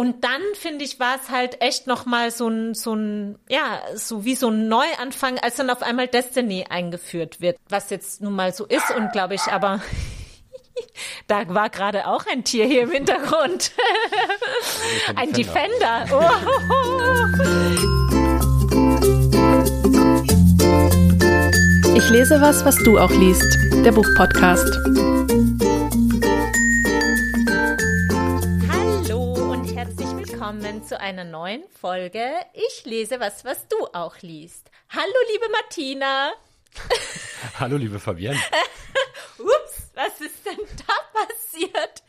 Und dann, finde ich, war es halt echt nochmal so ein, so ein, ja, so wie so ein Neuanfang, als dann auf einmal Destiny eingeführt wird, was jetzt nun mal so ist und glaube ich aber da war gerade auch ein Tier hier im Hintergrund. ein Defender. Ich lese was, was du auch liest. Der Buchpodcast. Willkommen zu einer neuen Folge. Ich lese was, was du auch liest. Hallo, liebe Martina. Hallo, liebe Fabienne. Ups, was ist denn da passiert?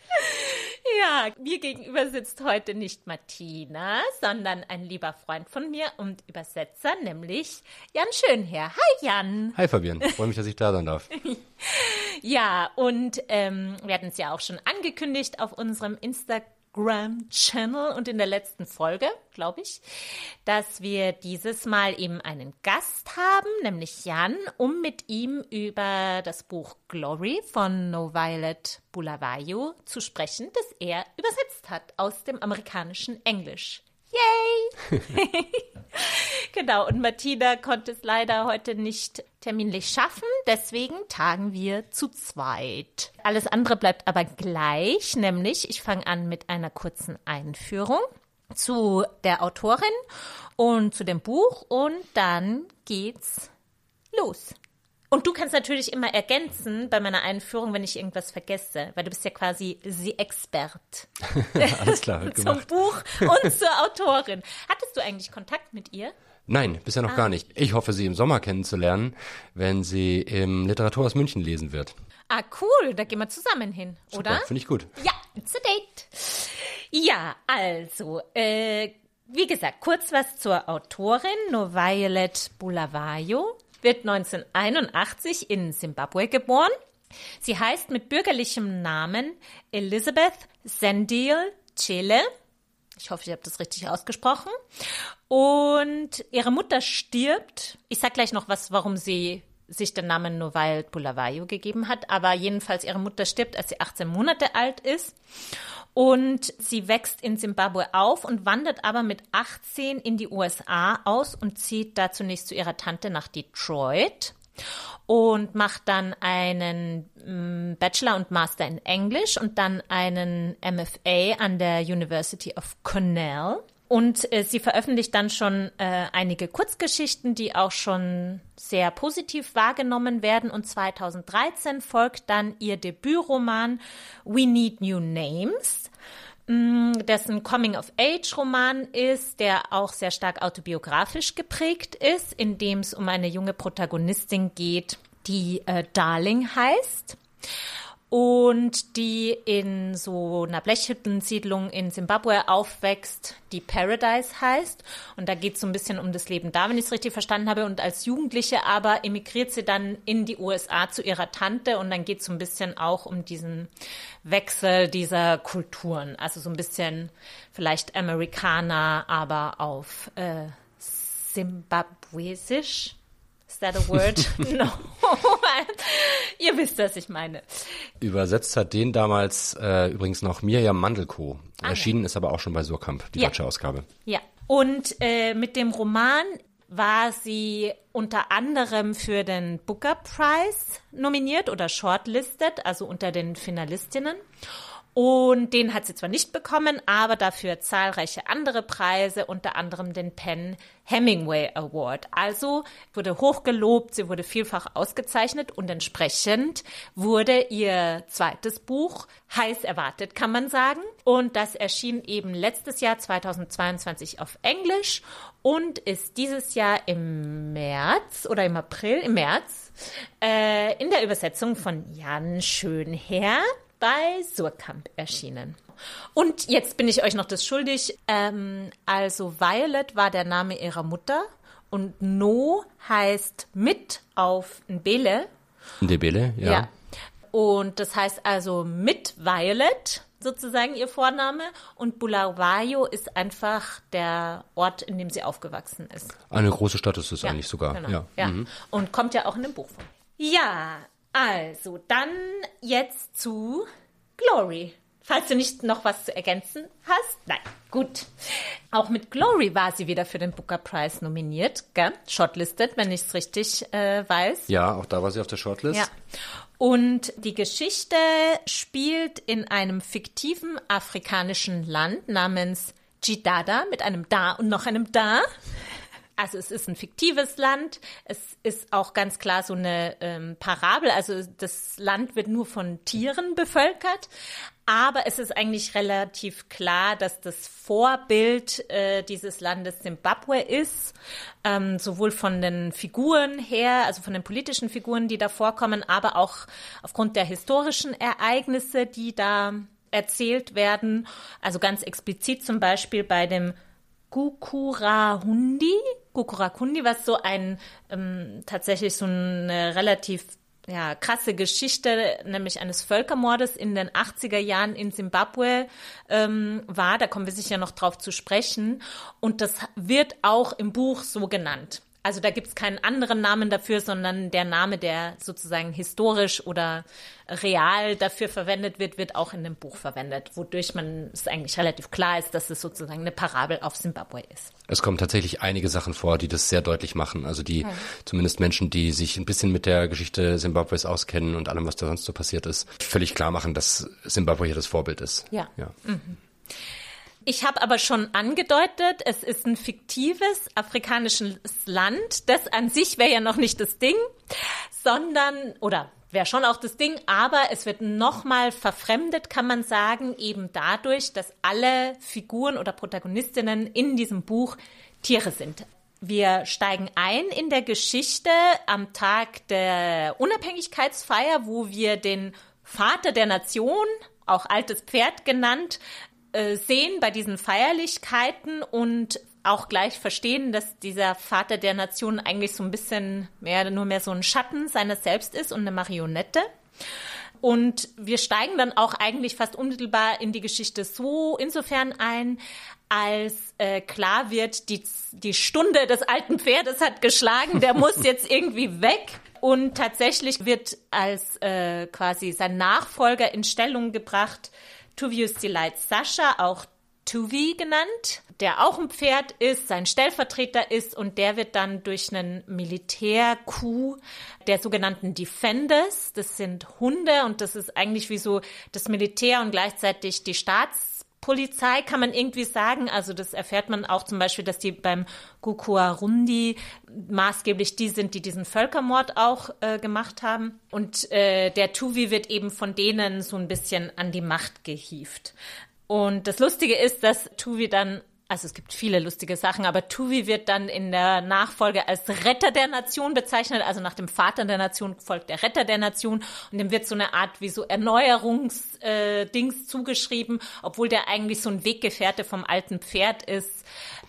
Ja, mir gegenüber sitzt heute nicht Martina, sondern ein lieber Freund von mir und Übersetzer, nämlich Jan Schönherr. Hi Jan. Hi Fabienne, freue mich, dass ich da sein darf. ja, und ähm, wir hatten es ja auch schon angekündigt auf unserem Instagram. Channel und in der letzten Folge, glaube ich, dass wir dieses Mal eben einen Gast haben, nämlich Jan, um mit ihm über das Buch Glory von No Violet Bulawayo zu sprechen, das er übersetzt hat aus dem amerikanischen Englisch. Yay! genau, und Martina konnte es leider heute nicht terminlich schaffen, deswegen tagen wir zu zweit. Alles andere bleibt aber gleich, nämlich ich fange an mit einer kurzen Einführung zu der Autorin und zu dem Buch und dann geht's los. Und du kannst natürlich immer ergänzen bei meiner Einführung, wenn ich irgendwas vergesse, weil du bist ja quasi sie Expert. Alles klar, Zum Buch und zur Autorin. Hattest du eigentlich Kontakt mit ihr? Nein, bisher noch ah. gar nicht. Ich hoffe, sie im Sommer kennenzulernen, wenn sie im Literaturhaus München lesen wird. Ah, cool. Da gehen wir zusammen hin, Super, oder? Finde ich gut. Ja, it's a date. Ja, also, äh, wie gesagt, kurz was zur Autorin, No Violet Bulawayo wird 1981 in Simbabwe geboren. Sie heißt mit bürgerlichem Namen Elizabeth Sendil Chele. Ich hoffe, ich habe das richtig ausgesprochen. Und ihre Mutter stirbt. Ich sag gleich noch was, warum sie sich den Namen Novail Bulawayo gegeben hat. Aber jedenfalls ihre Mutter stirbt, als sie 18 Monate alt ist. Und sie wächst in Simbabwe auf und wandert aber mit 18 in die USA aus und zieht da zunächst zu ihrer Tante nach Detroit und macht dann einen mm, Bachelor und Master in Englisch und dann einen MFA an der University of Cornell. Und äh, sie veröffentlicht dann schon äh, einige Kurzgeschichten, die auch schon sehr positiv wahrgenommen werden. Und 2013 folgt dann ihr Debütroman We Need New Names, mm, dessen Coming-of-Age-Roman ist, der auch sehr stark autobiografisch geprägt ist, in dem es um eine junge Protagonistin geht, die äh, Darling heißt und die in so einer Blechhüttensiedlung in Simbabwe aufwächst, die Paradise heißt. Und da geht es so ein bisschen um das Leben da, wenn ich es richtig verstanden habe. Und als Jugendliche aber emigriert sie dann in die USA zu ihrer Tante und dann geht es so ein bisschen auch um diesen Wechsel dieser Kulturen. Also so ein bisschen vielleicht Amerikaner, aber auf äh, Simbabwesisch that a word? no. Ihr wisst, was ich meine. Übersetzt hat den damals äh, übrigens noch Mirjam Mandelko. Ah, Erschienen ja. ist aber auch schon bei Surkamp, die ja. deutsche Ausgabe. Ja. Und äh, mit dem Roman war sie unter anderem für den Booker Prize nominiert oder shortlisted, also unter den Finalistinnen. Und den hat sie zwar nicht bekommen, aber dafür zahlreiche andere Preise, unter anderem den Penn Hemingway Award. Also wurde hochgelobt, sie wurde vielfach ausgezeichnet und entsprechend wurde ihr zweites Buch heiß erwartet, kann man sagen. Und das erschien eben letztes Jahr 2022 auf Englisch und ist dieses Jahr im März oder im April, im März, äh, in der Übersetzung von Jan Schönherr bei Surkamp erschienen. Und jetzt bin ich euch noch das schuldig. Ähm, also Violet war der Name ihrer Mutter und No heißt mit auf Ndebele. Ndebele, ja. ja. Und das heißt also mit Violet sozusagen ihr Vorname und Bulawayo ist einfach der Ort, in dem sie aufgewachsen ist. Eine große Stadt ist es ja, eigentlich sogar. Genau. Ja. ja. Mhm. Und kommt ja auch in dem Buch vor. Ja, also, dann jetzt zu Glory. Falls du nicht noch was zu ergänzen hast. Nein, gut. Auch mit Glory war sie wieder für den Booker Prize nominiert, gell? Shortlisted, wenn ich es richtig äh, weiß. Ja, auch da war sie auf der Shortlist. Ja. Und die Geschichte spielt in einem fiktiven afrikanischen Land namens Jidada mit einem Da und noch einem Da. Also es ist ein fiktives Land. Es ist auch ganz klar so eine ähm, Parabel. Also das Land wird nur von Tieren bevölkert. Aber es ist eigentlich relativ klar, dass das Vorbild äh, dieses Landes Simbabwe ist, ähm, sowohl von den Figuren her, also von den politischen Figuren, die da vorkommen, aber auch aufgrund der historischen Ereignisse, die da erzählt werden. Also ganz explizit zum Beispiel bei dem Gukurahundi, Gukurakundi, was so ein ähm, tatsächlich so eine relativ ja, krasse Geschichte, nämlich eines Völkermordes in den 80er Jahren in Simbabwe ähm, war. Da kommen wir sicher noch drauf zu sprechen. Und das wird auch im Buch so genannt. Also da gibt es keinen anderen Namen dafür, sondern der Name, der sozusagen historisch oder real dafür verwendet wird, wird auch in dem Buch verwendet, wodurch man es eigentlich relativ klar ist, dass es sozusagen eine Parabel auf Simbabwe ist. Es kommen tatsächlich einige Sachen vor, die das sehr deutlich machen. Also die ja. zumindest Menschen, die sich ein bisschen mit der Geschichte Simbabwes auskennen und allem, was da sonst so passiert ist, völlig klar machen, dass Simbabwe hier das Vorbild ist. Ja. ja. Mhm. Ich habe aber schon angedeutet, es ist ein fiktives afrikanisches Land. Das an sich wäre ja noch nicht das Ding, sondern, oder wäre schon auch das Ding, aber es wird nochmal verfremdet, kann man sagen, eben dadurch, dass alle Figuren oder Protagonistinnen in diesem Buch Tiere sind. Wir steigen ein in der Geschichte am Tag der Unabhängigkeitsfeier, wo wir den Vater der Nation, auch altes Pferd genannt, äh, sehen bei diesen Feierlichkeiten und auch gleich verstehen, dass dieser Vater der Nation eigentlich so ein bisschen mehr, nur mehr so ein Schatten seines Selbst ist und eine Marionette. Und wir steigen dann auch eigentlich fast unmittelbar in die Geschichte so insofern ein, als äh, klar wird, die, die Stunde des alten Pferdes hat geschlagen, der muss jetzt irgendwie weg. Und tatsächlich wird als äh, quasi sein Nachfolger in Stellung gebracht, Tuvius Delight Sascha, auch Tuvi genannt, der auch ein Pferd ist, sein Stellvertreter ist und der wird dann durch einen Militärcoup der sogenannten Defenders, das sind Hunde und das ist eigentlich wie so das Militär und gleichzeitig die Staatspolizei, kann man irgendwie sagen. Also das erfährt man auch zum Beispiel, dass die beim Gukuarundi maßgeblich die sind, die diesen Völkermord auch äh, gemacht haben. Und äh, der Tuvi wird eben von denen so ein bisschen an die Macht gehievt. Und das Lustige ist, dass Tuvi dann also es gibt viele lustige Sachen, aber Tuvi wird dann in der Nachfolge als Retter der Nation bezeichnet. Also nach dem Vater der Nation folgt der Retter der Nation und dem wird so eine Art wie so Erneuerungsdings äh, zugeschrieben, obwohl der eigentlich so ein Weggefährte vom alten Pferd ist.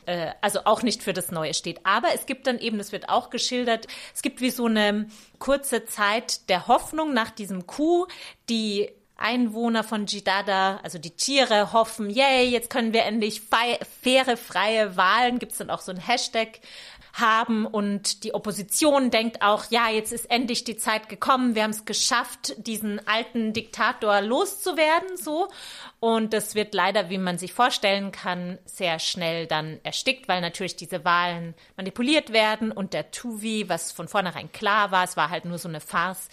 Äh, also auch nicht für das Neue steht. Aber es gibt dann eben, das wird auch geschildert, es gibt wie so eine kurze Zeit der Hoffnung nach diesem Coup, die Einwohner von Jidada, also die Tiere, hoffen, yay, jetzt können wir endlich faire, freie Wahlen, gibt's dann auch so ein Hashtag, haben und die Opposition denkt auch, ja, jetzt ist endlich die Zeit gekommen, wir haben es geschafft, diesen alten Diktator loszuwerden, so. Und das wird leider, wie man sich vorstellen kann, sehr schnell dann erstickt, weil natürlich diese Wahlen manipuliert werden und der Tuvi, was von vornherein klar war, es war halt nur so eine Farce,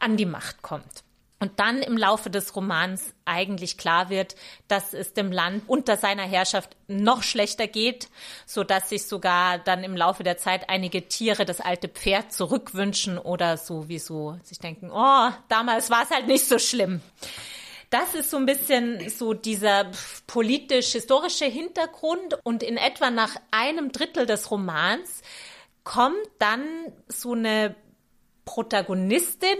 an die Macht kommt. Und dann im Laufe des Romans eigentlich klar wird, dass es dem Land unter seiner Herrschaft noch schlechter geht, so dass sich sogar dann im Laufe der Zeit einige Tiere das alte Pferd zurückwünschen oder sowieso sich denken, oh, damals war es halt nicht so schlimm. Das ist so ein bisschen so dieser politisch-historische Hintergrund und in etwa nach einem Drittel des Romans kommt dann so eine Protagonistin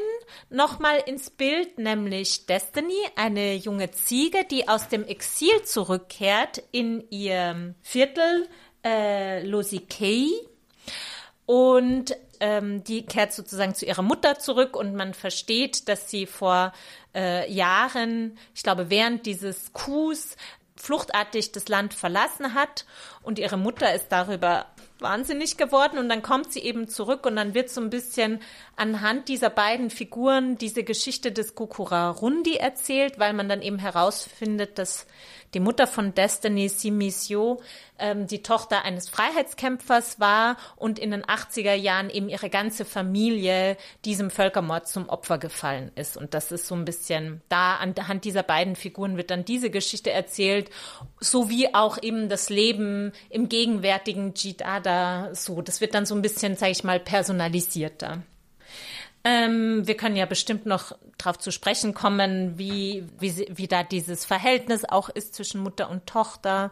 nochmal ins Bild, nämlich Destiny, eine junge Ziege, die aus dem Exil zurückkehrt in ihr Viertel äh, Losikei. Und ähm, die kehrt sozusagen zu ihrer Mutter zurück und man versteht, dass sie vor äh, Jahren, ich glaube während dieses Coups, fluchtartig das Land verlassen hat. Und ihre Mutter ist darüber wahnsinnig geworden und dann kommt sie eben zurück und dann wird so ein bisschen anhand dieser beiden Figuren diese Geschichte des Kukurarundi erzählt, weil man dann eben herausfindet, dass die Mutter von Destiny Simisio ähm, die Tochter eines Freiheitskämpfers war und in den 80er Jahren eben ihre ganze Familie diesem Völkermord zum Opfer gefallen ist. Und das ist so ein bisschen, da anhand dieser beiden Figuren wird dann diese Geschichte erzählt, sowie auch eben das Leben im gegenwärtigen Jidada so. Das wird dann so ein bisschen, sage ich mal, personalisierter. Ähm, wir können ja bestimmt noch darauf zu sprechen kommen, wie, wie, wie da dieses Verhältnis auch ist zwischen Mutter und Tochter.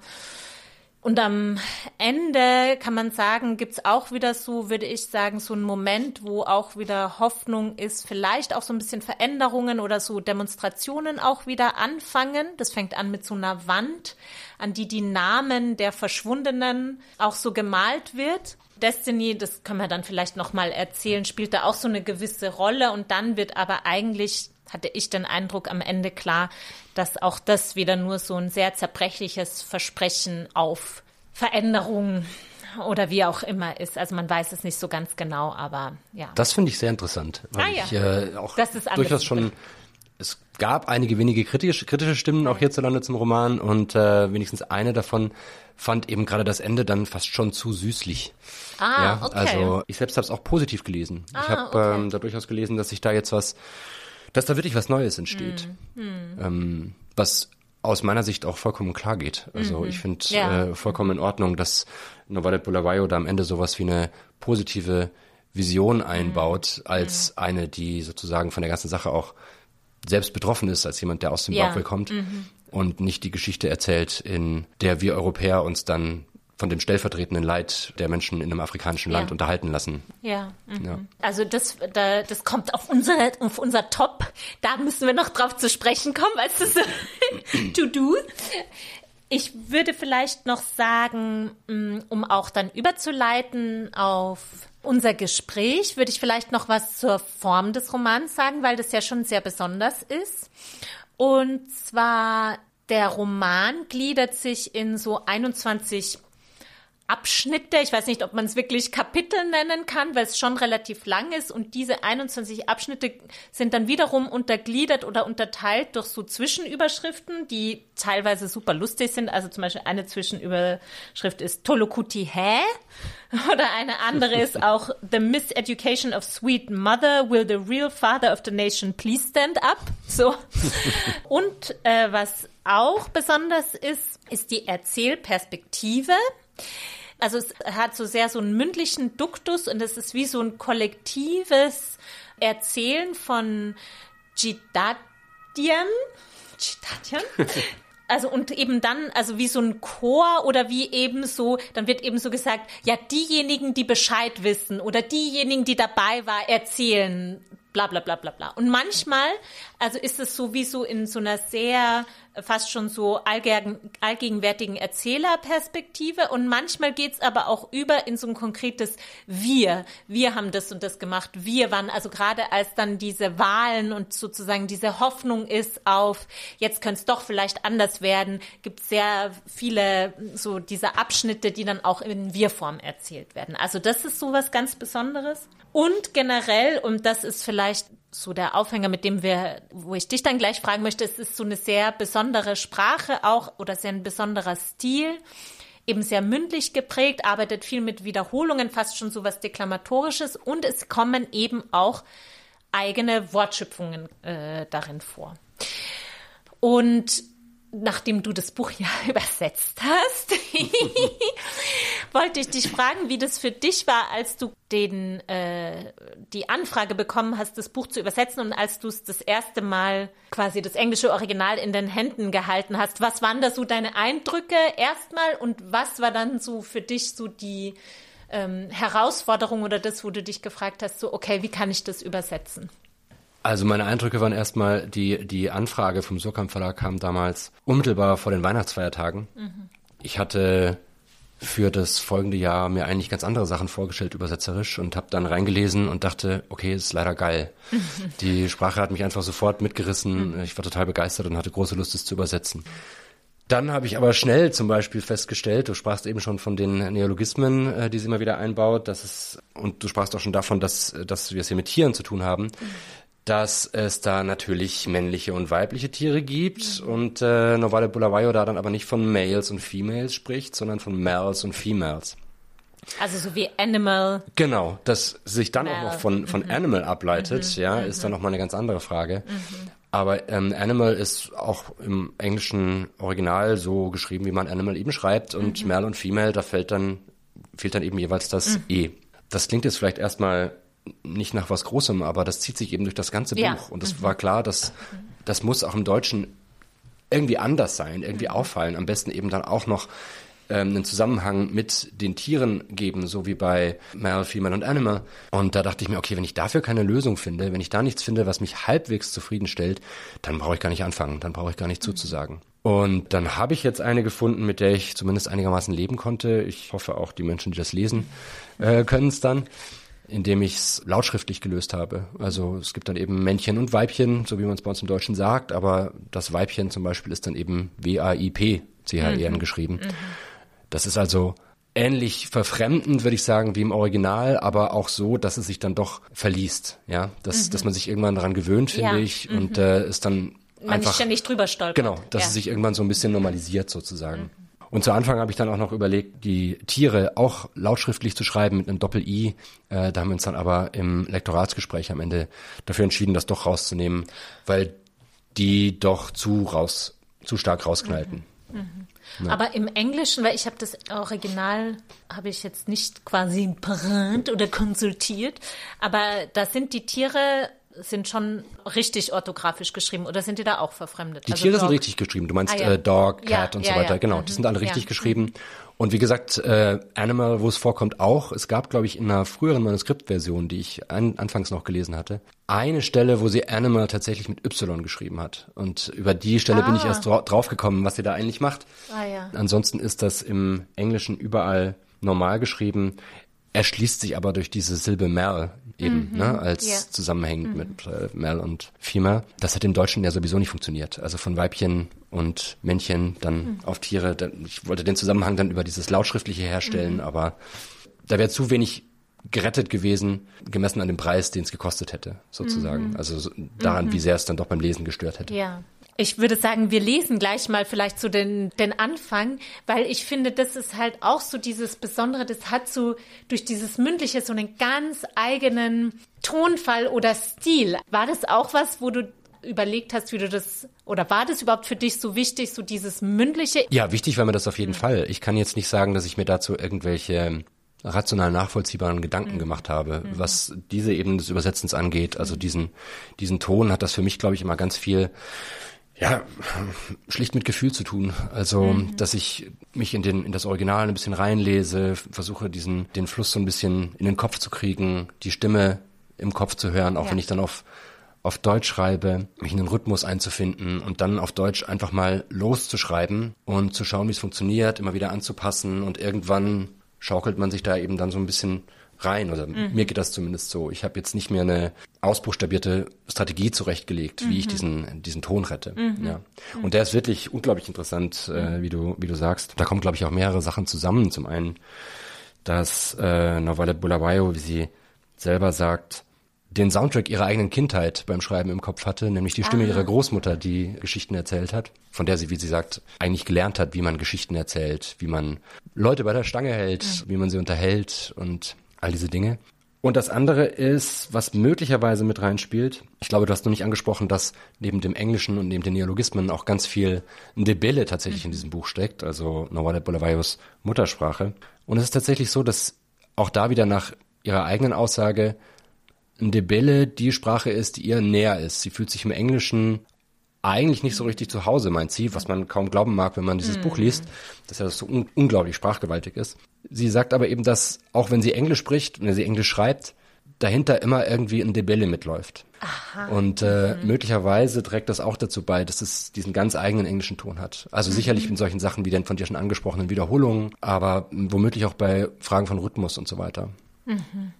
Und am Ende kann man sagen, gibt's auch wieder so, würde ich sagen, so einen Moment, wo auch wieder Hoffnung ist, vielleicht auch so ein bisschen Veränderungen oder so Demonstrationen auch wieder anfangen. Das fängt an mit so einer Wand, an die die Namen der Verschwundenen auch so gemalt wird. Destiny, das können wir dann vielleicht noch mal erzählen, spielt da auch so eine gewisse Rolle und dann wird aber eigentlich hatte ich den Eindruck am Ende klar, dass auch das wieder nur so ein sehr zerbrechliches Versprechen auf Veränderung oder wie auch immer ist. Also man weiß es nicht so ganz genau, aber ja. Das finde ich sehr interessant, weil Ah, ja. ich äh, auch durchaus schon es gab einige wenige kritische, kritische Stimmen auch hierzulande zum Roman und äh, wenigstens eine davon fand eben gerade das Ende dann fast schon zu süßlich. Ah, ja, okay. Also ich selbst habe es auch positiv gelesen. ich Ah, habe okay. ähm, da durchaus gelesen, dass sich da jetzt was, dass da wirklich was Neues entsteht, Hm, Ähm, was aus meiner Sicht auch vollkommen klar geht. Also ich finde. Ja. äh, vollkommen in Ordnung, dass Novalet Bulawayo da am Ende sowas wie eine positive Vision einbaut, Mhm. als eine, die sozusagen von der ganzen Sache auch selbst betroffen ist, als jemand, der aus Zimbabwe Ja. kommt und nicht die Geschichte erzählt, in der wir Europäer uns dann von dem stellvertretenden Leid der Menschen in einem afrikanischen Land Ja. unterhalten lassen. Ja. Mhm. Ja. Also das, da, das kommt auf unsere, auf unser Top. Da müssen wir noch drauf zu sprechen kommen, als das To-Do. Ich würde vielleicht noch sagen, mh, um auch dann überzuleiten auf unser Gespräch, würde ich vielleicht noch was zur Form des Romans sagen, weil das ja schon sehr besonders ist. Und zwar der Roman gliedert sich in so 21 Abschnitte. Ich weiß nicht, ob man es wirklich Kapitel nennen kann, weil es schon relativ lang ist. Und diese 21 Abschnitte sind dann wiederum untergliedert oder unterteilt durch so Zwischenüberschriften, die teilweise super lustig sind. Also zum Beispiel eine Zwischenüberschrift ist Tolokuti Hä? Oder eine andere ist auch The Miseducation of Sweet Mother. Will the real father of the nation please stand up? So. Und äh, was auch besonders ist, ist die Erzählperspektive. Also es hat so sehr so einen mündlichen Duktus und es ist wie so ein kollektives Erzählen von Jidadian. Jidadian? Also und eben dann, also wie so ein Chor oder wie eben so, dann wird eben so gesagt, ja, diejenigen, die Bescheid wissen oder diejenigen, die dabei war, erzählen, bla bla bla bla bla. Und manchmal, also ist es so wie so in so einer sehr, fast schon so allgegen, allgegenwärtigen Erzählerperspektive und manchmal geht's aber auch über in so ein konkretes Wir. Wir haben das und das gemacht. Wir waren, also gerade als dann diese Wahlen und sozusagen diese Hoffnung ist auf, jetzt könnte es doch vielleicht anders werden, gibt sehr viele so diese Abschnitte, die dann auch in Wir-Form erzählt werden. Also das ist so was ganz Besonderes. Und generell, und das ist vielleicht so der Aufhänger, mit dem wir, wo ich dich dann gleich fragen möchte, es ist so eine sehr besondere Sprache auch oder sehr ein besonderer Stil, eben sehr mündlich geprägt, arbeitet viel mit Wiederholungen, fast schon so was Deklamatorisches und es kommen eben auch eigene Wortschöpfungen äh, darin vor. Und nachdem du das Buch ja übersetzt hast, wollte ich dich fragen, wie das für dich war, als du den, äh, die Anfrage bekommen hast, das Buch zu übersetzen und als du es das erste Mal quasi das englische Original in den Händen gehalten hast. Was waren da so deine Eindrücke erstmal und was war dann so für dich so die ähm, Herausforderung oder das, wo du dich gefragt hast, so, okay, wie kann ich das übersetzen? Also meine Eindrücke waren erstmal, die, die Anfrage vom Surkamp Verlag kam damals unmittelbar vor den Weihnachtsfeiertagen. Ich hatte für das folgende Jahr mir eigentlich ganz andere Sachen vorgestellt, übersetzerisch, und habe dann reingelesen und dachte, okay, ist leider geil. Die Sprache hat mich einfach sofort mitgerissen. Ich war total begeistert und hatte große Lust, es zu übersetzen. Dann habe ich aber schnell zum Beispiel festgestellt, du sprachst eben schon von den Neologismen, äh, die sie immer wieder einbaut, dass es, und du sprachst auch schon davon, dass, dass wir es hier mit Tieren zu tun haben, dass es da natürlich männliche und weibliche Tiere gibt und äh, Novale Bulawayo da dann aber nicht von Males und Females spricht, sondern von Males und Females. Also so wie Animal. Genau, dass sich dann Mal. auch noch von, von mhm. Animal ableitet, mhm. ja, ist dann nochmal eine ganz andere Frage. Mhm. Aber ähm, Animal ist auch im englischen Original so geschrieben, wie man Animal eben schreibt. Und mhm. Male und Female, da fällt dann, fehlt dann eben jeweils das mhm. E. Das klingt jetzt vielleicht erstmal nicht nach was Großem, aber das zieht sich eben durch das ganze ja. Buch. Und es mhm. war klar, dass das muss auch im Deutschen irgendwie anders sein, irgendwie mhm. auffallen. Am besten eben dann auch noch ähm, einen Zusammenhang mit den Tieren geben, so wie bei Male, Female und Animal. Und da dachte ich mir, okay, wenn ich dafür keine Lösung finde, wenn ich da nichts finde, was mich halbwegs zufriedenstellt, dann brauche ich gar nicht anfangen, dann brauche ich gar nicht mhm. zuzusagen. Und dann habe ich jetzt eine gefunden, mit der ich zumindest einigermaßen leben konnte. Ich hoffe auch die Menschen, die das lesen, äh, können es dann indem ich es lautschriftlich gelöst habe. Also es gibt dann eben Männchen und Weibchen, so wie man es bei uns im Deutschen sagt, aber das Weibchen zum Beispiel ist dann eben W-A-I-P, C-H-E-N mhm. geschrieben. Mhm. Das ist also ähnlich verfremdend, würde ich sagen, wie im Original, aber auch so, dass es sich dann doch verliest. Ja, dass, mhm. dass man sich irgendwann daran gewöhnt, finde ja. ich, mhm. und äh, es dann man einfach ständig drüber stolpert. Genau, dass ja. es sich irgendwann so ein bisschen normalisiert sozusagen. Und zu Anfang habe ich dann auch noch überlegt, die Tiere auch lautschriftlich zu schreiben mit einem Doppel-I. Äh, da haben wir uns dann aber im Lektoratsgespräch am Ende dafür entschieden, das doch rauszunehmen, weil die doch zu raus, zu stark rausknallten. Mhm. Mhm. Ja. Aber im Englischen, weil ich habe das Original, habe ich jetzt nicht quasi parat oder konsultiert, aber da sind die Tiere sind schon richtig orthografisch geschrieben oder sind die da auch verfremdet? Die also Tiere Dog. sind richtig geschrieben. Du meinst ah, ja. äh, Dog, Cat ja, und so weiter. Genau, die mhm. sind alle richtig geschrieben. Und wie gesagt, äh, Animal, wo es vorkommt, auch. Es gab, glaube ich, in einer früheren Manuskriptversion, die ich an, anfangs noch gelesen hatte, eine Stelle, wo sie Animal tatsächlich mit Y geschrieben hat. Und über die Stelle ah. bin ich ah. erst dra draufgekommen, was sie da eigentlich macht. Ah, ja. Ansonsten ist das im Englischen überall normal geschrieben erschließt sich aber durch diese Silbe Mel eben, mhm. ne, als yeah. zusammenhängend mhm. mit äh, Mel und Female. Das hat im Deutschen ja sowieso nicht funktioniert. Also von Weibchen und Männchen dann mhm. auf Tiere. Ich wollte den Zusammenhang dann über dieses Lautschriftliche herstellen, mhm. aber da wäre zu wenig gerettet gewesen, gemessen an dem Preis, den es gekostet hätte, sozusagen. Mhm. Also daran, mhm. wie sehr es dann doch beim Lesen gestört hätte. Ja. Ich würde sagen, wir lesen gleich mal vielleicht so den, den Anfang, weil ich finde, das ist halt auch so dieses Besondere, das hat so durch dieses Mündliche so einen ganz eigenen Tonfall oder Stil. War das auch was, wo du überlegt hast, wie du das, oder war das überhaupt für dich so wichtig, so dieses Mündliche? Ja, wichtig war mir das auf jeden mhm. Fall. Ich kann jetzt nicht sagen, dass ich mir dazu irgendwelche rational nachvollziehbaren Gedanken mhm. gemacht habe, mhm. was diese Ebene des Übersetzens angeht. Also diesen, diesen Ton hat das für mich, glaube ich, immer ganz viel ja, schlicht mit Gefühl zu tun. Also, mhm. dass ich mich in den in das Original ein bisschen reinlese, versuche diesen den Fluss so ein bisschen in den Kopf zu kriegen, die Stimme im Kopf zu hören, auch ja. wenn ich dann auf auf Deutsch schreibe, mich in den Rhythmus einzufinden und dann auf Deutsch einfach mal loszuschreiben und zu schauen, wie es funktioniert, immer wieder anzupassen und irgendwann schaukelt man sich da eben dann so ein bisschen rein. Oder mhm. mir geht das zumindest so. Ich habe jetzt nicht mehr eine ausbuchstabierte Strategie zurechtgelegt, mhm. wie ich mhm. diesen, diesen Ton rette. Mhm. Ja. Und der ist wirklich unglaublich interessant, äh, mhm. wie, du, wie du sagst. Da kommen, glaube ich, auch mehrere Sachen zusammen. Zum einen, dass äh, Novale Bulawayo, wie sie selber sagt, den Soundtrack ihrer eigenen Kindheit beim Schreiben im Kopf hatte, nämlich die Stimme ah. ihrer Großmutter, die Geschichten erzählt hat, von der sie, wie sie sagt, eigentlich gelernt hat, wie man Geschichten erzählt, wie man Leute bei der Stange hält, mhm. wie man sie unterhält und all diese Dinge. Und das andere ist, was möglicherweise mit reinspielt. Ich glaube, du hast noch nicht angesprochen, dass neben dem Englischen und neben den Neologismen auch ganz viel Ndebele tatsächlich mhm. in diesem Buch steckt, also Nawale Bulawayos Muttersprache. Und es ist tatsächlich so, dass auch da wieder nach ihrer eigenen Aussage Ndebele die Sprache ist, die ihr näher ist. Sie fühlt sich im Englischen eigentlich nicht so richtig zu Hause, meint sie, was man kaum glauben mag, wenn man dieses mm. Buch liest, dass er so un unglaublich sprachgewaltig ist. Sie sagt aber eben, dass auch wenn sie Englisch spricht, wenn sie Englisch schreibt, dahinter immer irgendwie ein Debelle mitläuft. Aha. Und äh, mhm. möglicherweise trägt das auch dazu bei, dass es diesen ganz eigenen englischen Ton hat. Also mhm. sicherlich in solchen Sachen wie den von dir schon angesprochenen Wiederholungen, aber womöglich auch bei Fragen von Rhythmus und so weiter. Mhm.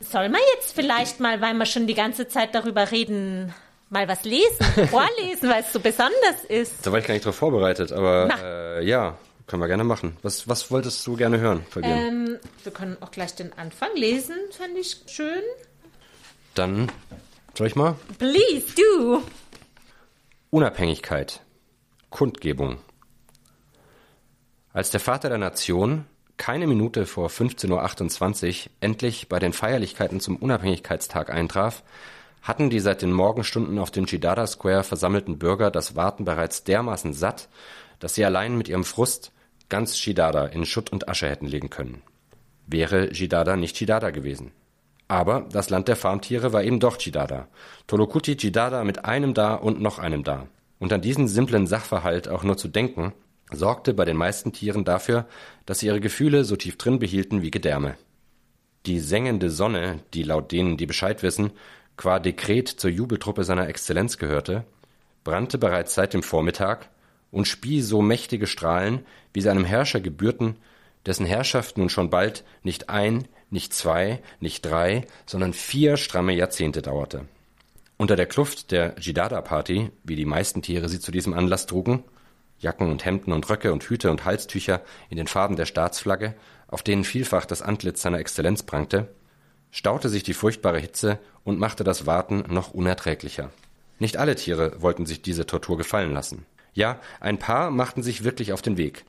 Soll man jetzt vielleicht mal, weil wir schon die ganze Zeit darüber reden, mal was lesen, vorlesen, weil es so besonders ist. Da war ich gar nicht drauf vorbereitet, aber äh, ja, können wir gerne machen. Was, was wolltest du gerne hören? Ähm, wir können auch gleich den Anfang lesen, fände ich schön. Dann soll ich mal? Please do. Unabhängigkeit. Kundgebung. Als der Vater der Nation keine Minute vor 15.28 Uhr endlich bei den Feierlichkeiten zum Unabhängigkeitstag eintraf, hatten die seit den Morgenstunden auf dem Jidada Square versammelten Bürger das Warten bereits dermaßen satt, dass sie allein mit ihrem Frust ganz Jidada in Schutt und Asche hätten legen können. Wäre Jidada nicht Jidada gewesen. Aber das Land der Farmtiere war eben doch Jidada. Tolokuti Jidada mit einem da und noch einem da. Und an diesen simplen Sachverhalt auch nur zu denken, sorgte bei den meisten Tieren dafür, dass sie ihre Gefühle so tief drin behielten wie Gedärme. Die sengende Sonne, die laut denen, die Bescheid wissen, qua Dekret zur Jubeltruppe seiner Exzellenz gehörte, brannte bereits seit dem Vormittag und spie so mächtige Strahlen, wie sie einem Herrscher gebührten, dessen Herrschaft nun schon bald nicht ein, nicht zwei, nicht drei, sondern vier stramme Jahrzehnte dauerte. Unter der Kluft der Jidada-Party, wie die meisten Tiere sie zu diesem Anlass trugen, Jacken und Hemden und Röcke und Hüte und Halstücher in den Farben der Staatsflagge, auf denen vielfach das Antlitz seiner Exzellenz prangte, staute sich die furchtbare Hitze und machte das Warten noch unerträglicher. Nicht alle Tiere wollten sich diese Tortur gefallen lassen. Ja, ein paar machten sich wirklich auf den Weg,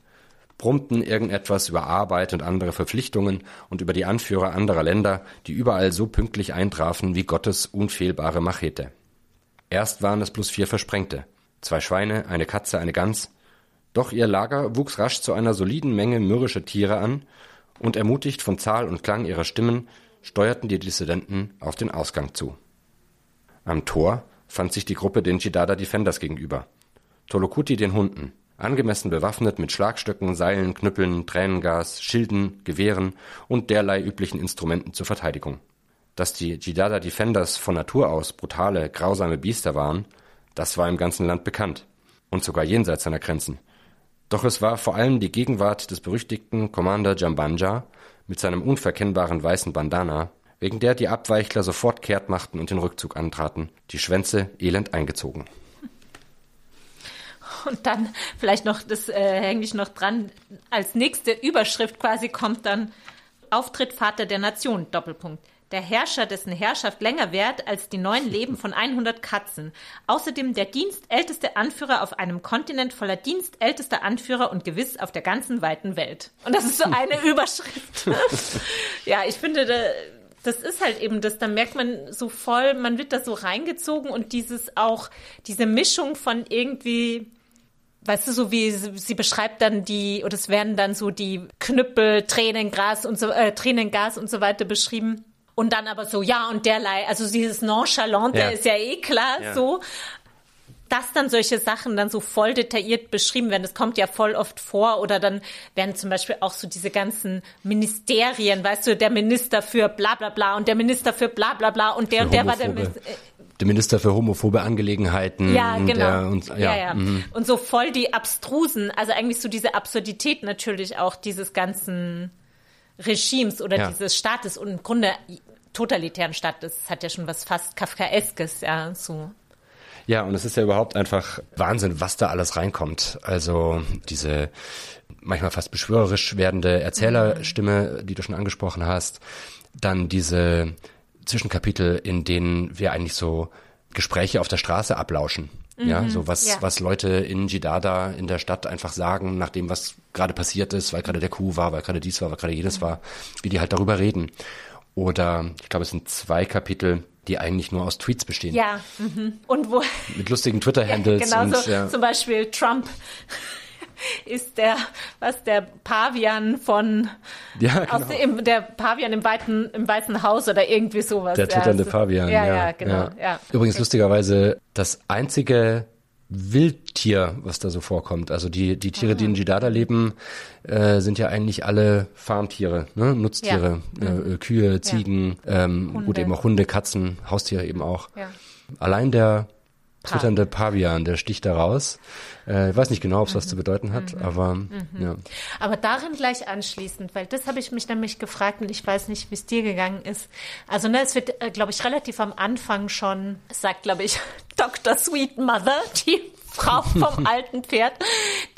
brummten irgendetwas über Arbeit und andere Verpflichtungen und über die Anführer anderer Länder, die überall so pünktlich eintrafen wie Gottes unfehlbare Machete. Erst waren es bloß vier Versprengte, zwei Schweine, eine Katze, eine Gans, doch ihr Lager wuchs rasch zu einer soliden Menge mürrischer Tiere an, und ermutigt von Zahl und Klang ihrer Stimmen steuerten die Dissidenten auf den Ausgang zu. Am Tor fand sich die Gruppe den Jidada Defenders gegenüber. Tolokuti den Hunden, angemessen bewaffnet mit Schlagstöcken, Seilen, Knüppeln, Tränengas, Schilden, Gewehren und derlei üblichen Instrumenten zur Verteidigung. Dass die Jidada Defenders von Natur aus brutale, grausame Biester waren, das war im ganzen Land bekannt und sogar jenseits seiner Grenzen. Doch es war vor allem die Gegenwart des berüchtigten Commander Jambanja mit seinem unverkennbaren weißen Bandana, wegen der die Abweichler sofort kehrt machten und den Rückzug antraten, die Schwänze elend eingezogen. Und dann vielleicht noch, das äh, hänge ich noch dran, als nächste Überschrift quasi kommt dann Auftritt Vater der Nation, Doppelpunkt der Herrscher, dessen Herrschaft länger währt als die neun Leben von 100 Katzen. Außerdem der dienstälteste Anführer auf einem Kontinent voller dienstältester Anführer und gewiss auf der ganzen weiten Welt. Und das ist so eine Überschrift. ja, ich finde, das ist halt eben das, da merkt man so voll, man wird da so reingezogen und dieses auch, diese Mischung von irgendwie, weißt du, so wie sie beschreibt dann die, oder es werden dann so die Knüppel, Tränengras und so, äh, Tränengas und so weiter beschrieben. Und dann aber so, ja, und derlei, also dieses Nonchalante ja. ist ja eh klar ja. so. Dass dann solche Sachen dann so voll detailliert beschrieben werden, das kommt ja voll oft vor. Oder dann werden zum Beispiel auch so diese ganzen Ministerien, weißt du, der Minister für bla bla bla und der Minister für bla bla bla und der für und der war der der Minister für homophobe Angelegenheiten. Ja, genau. Und, ja, ja. ja. Mhm. und so voll die abstrusen, also eigentlich so diese Absurdität natürlich auch dieses ganzen Regimes oder ja. dieses Staates und im Grunde totalitären Staat, das hat ja schon was fast Kafkaeskes, ja, so. Ja, und es ist ja überhaupt einfach Wahnsinn, was da alles reinkommt. Also diese manchmal fast beschwörerisch werdende Erzählerstimme, die du schon angesprochen hast. Dann diese Zwischenkapitel, in denen wir eigentlich so Gespräche auf der Straße ablauschen. Ja, mhm. so was, ja. was Leute in Jidada in der Stadt einfach sagen, nach dem, was gerade passiert ist, weil gerade der Kuh war, weil gerade dies war, weil gerade jenes mhm. war, wie die halt darüber reden. Oder ich glaube, es sind zwei Kapitel, die eigentlich nur aus Tweets bestehen. Ja, mhm. und wo mit lustigen Twitter-Handles. Ja, genau und, so, ja. zum Beispiel Trump ist der, was der Pavian von ja, genau. aus dem, der Pavian im, weiten, im Weißen Haus oder irgendwie sowas. Der twitternde ja, Pavian. Ja, ja, ja genau. Ja. Übrigens lustigerweise das einzige Wildtier, was da so vorkommt. Also die, die Tiere, die in Jidada leben, äh, sind ja eigentlich alle Farmtiere, ne? Nutztiere. Äh, mhm. Kühe, Ziegen, ähm, gut eben auch Hunde, Katzen, Haustiere eben auch. Allein der twitternde Pavian, der sticht da raus. Äh, ich weiß nicht genau, ob es mhm. was zu bedeuten hat, mhm. aber mhm. ja. Aber darin gleich anschließend, weil das habe ich mich nämlich gefragt und ich weiß nicht, wie es dir gegangen ist. Also ne, es wird, äh, glaube ich, relativ am Anfang schon, sagt, glaube ich, Dr. Sweet Mother, die Frau vom alten Pferd,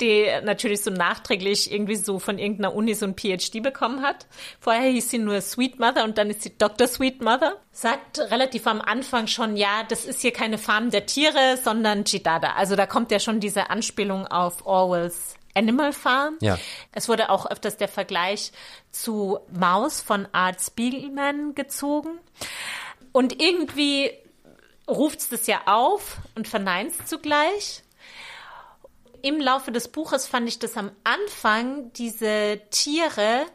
die natürlich so nachträglich irgendwie so von irgendeiner Uni so ein PhD bekommen hat. Vorher hieß sie nur Sweet Mother und dann ist sie Dr. Sweet Mother. Sagt relativ am Anfang schon, ja, das ist hier keine Farm der Tiere, sondern Chidada. Also da kommt ja schon diese Anspielung auf Orwells Animal Farm. Ja. Es wurde auch öfters der Vergleich zu Maus von Art Spiegelman gezogen. Und irgendwie ruft es das ja auf und verneint es zugleich. Im Laufe des Buches fand ich das am Anfang, diese Tiere,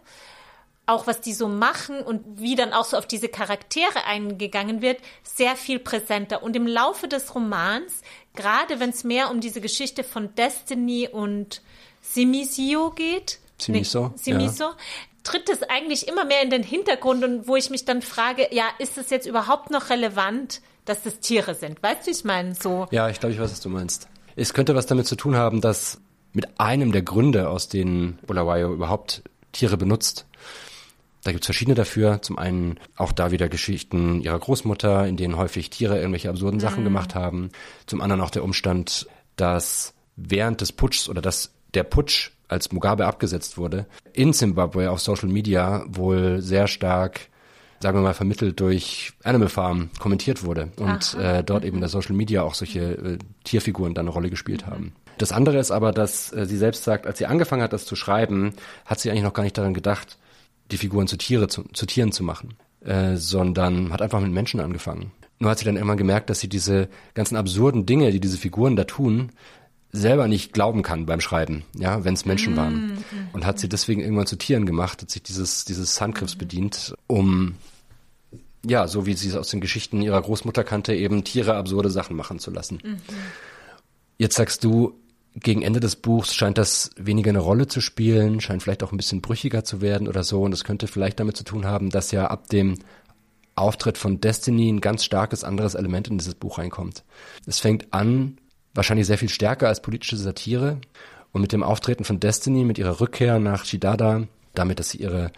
auch was die so machen und wie dann auch so auf diese Charaktere eingegangen wird, sehr viel präsenter. Und im Laufe des Romans, gerade wenn es mehr um diese Geschichte von Destiny und Simisio geht, Simiso, nee, Simiso ja. tritt es eigentlich immer mehr in den Hintergrund und wo ich mich dann frage, ja, ist es jetzt überhaupt noch relevant, dass das Tiere sind? Weißt du, ich meine so. Ja, ich glaube, ich weiß, was du meinst. Es könnte was damit zu tun haben, dass mit einem der Gründe, aus denen Bulawayo überhaupt Tiere benutzt, da gibt es verschiedene dafür. Zum einen auch da wieder Geschichten ihrer Großmutter, in denen häufig Tiere irgendwelche absurden Sachen gemacht haben. Zum anderen auch der Umstand, dass während des Putschs oder dass der Putsch, als Mugabe abgesetzt wurde, in Zimbabwe auf Social Media wohl sehr stark, sagen wir mal, vermittelt durch Animal Farm kommentiert wurde und äh, dort eben in der Social Media auch solche äh, Tierfiguren dann eine Rolle gespielt haben. Das andere ist aber, dass äh, sie selbst sagt, als sie angefangen hat, das zu schreiben, hat sie eigentlich noch gar nicht daran gedacht, die Figuren zu Tiere zu, zu Tieren zu machen, äh, sondern hat einfach mit Menschen angefangen. Nur hat sie dann irgendwann gemerkt, dass sie diese ganzen absurden Dinge, die diese Figuren da tun, selber nicht glauben kann beim Schreiben, ja, wenn es Menschen waren. Und hat sie deswegen irgendwann zu Tieren gemacht, hat sich dieses, dieses Handgriffs bedient, um, ja, so wie sie es aus den Geschichten ihrer Großmutter kannte, eben Tiere absurde Sachen machen zu lassen. Jetzt sagst du, gegen Ende des Buchs scheint das weniger eine Rolle zu spielen, scheint vielleicht auch ein bisschen brüchiger zu werden oder so. Und das könnte vielleicht damit zu tun haben, dass ja ab dem Auftritt von Destiny ein ganz starkes anderes Element in dieses Buch reinkommt. Es fängt an wahrscheinlich sehr viel stärker als politische Satire. Und mit dem Auftreten von Destiny, mit ihrer Rückkehr nach Chidada, damit, dass sie ihre,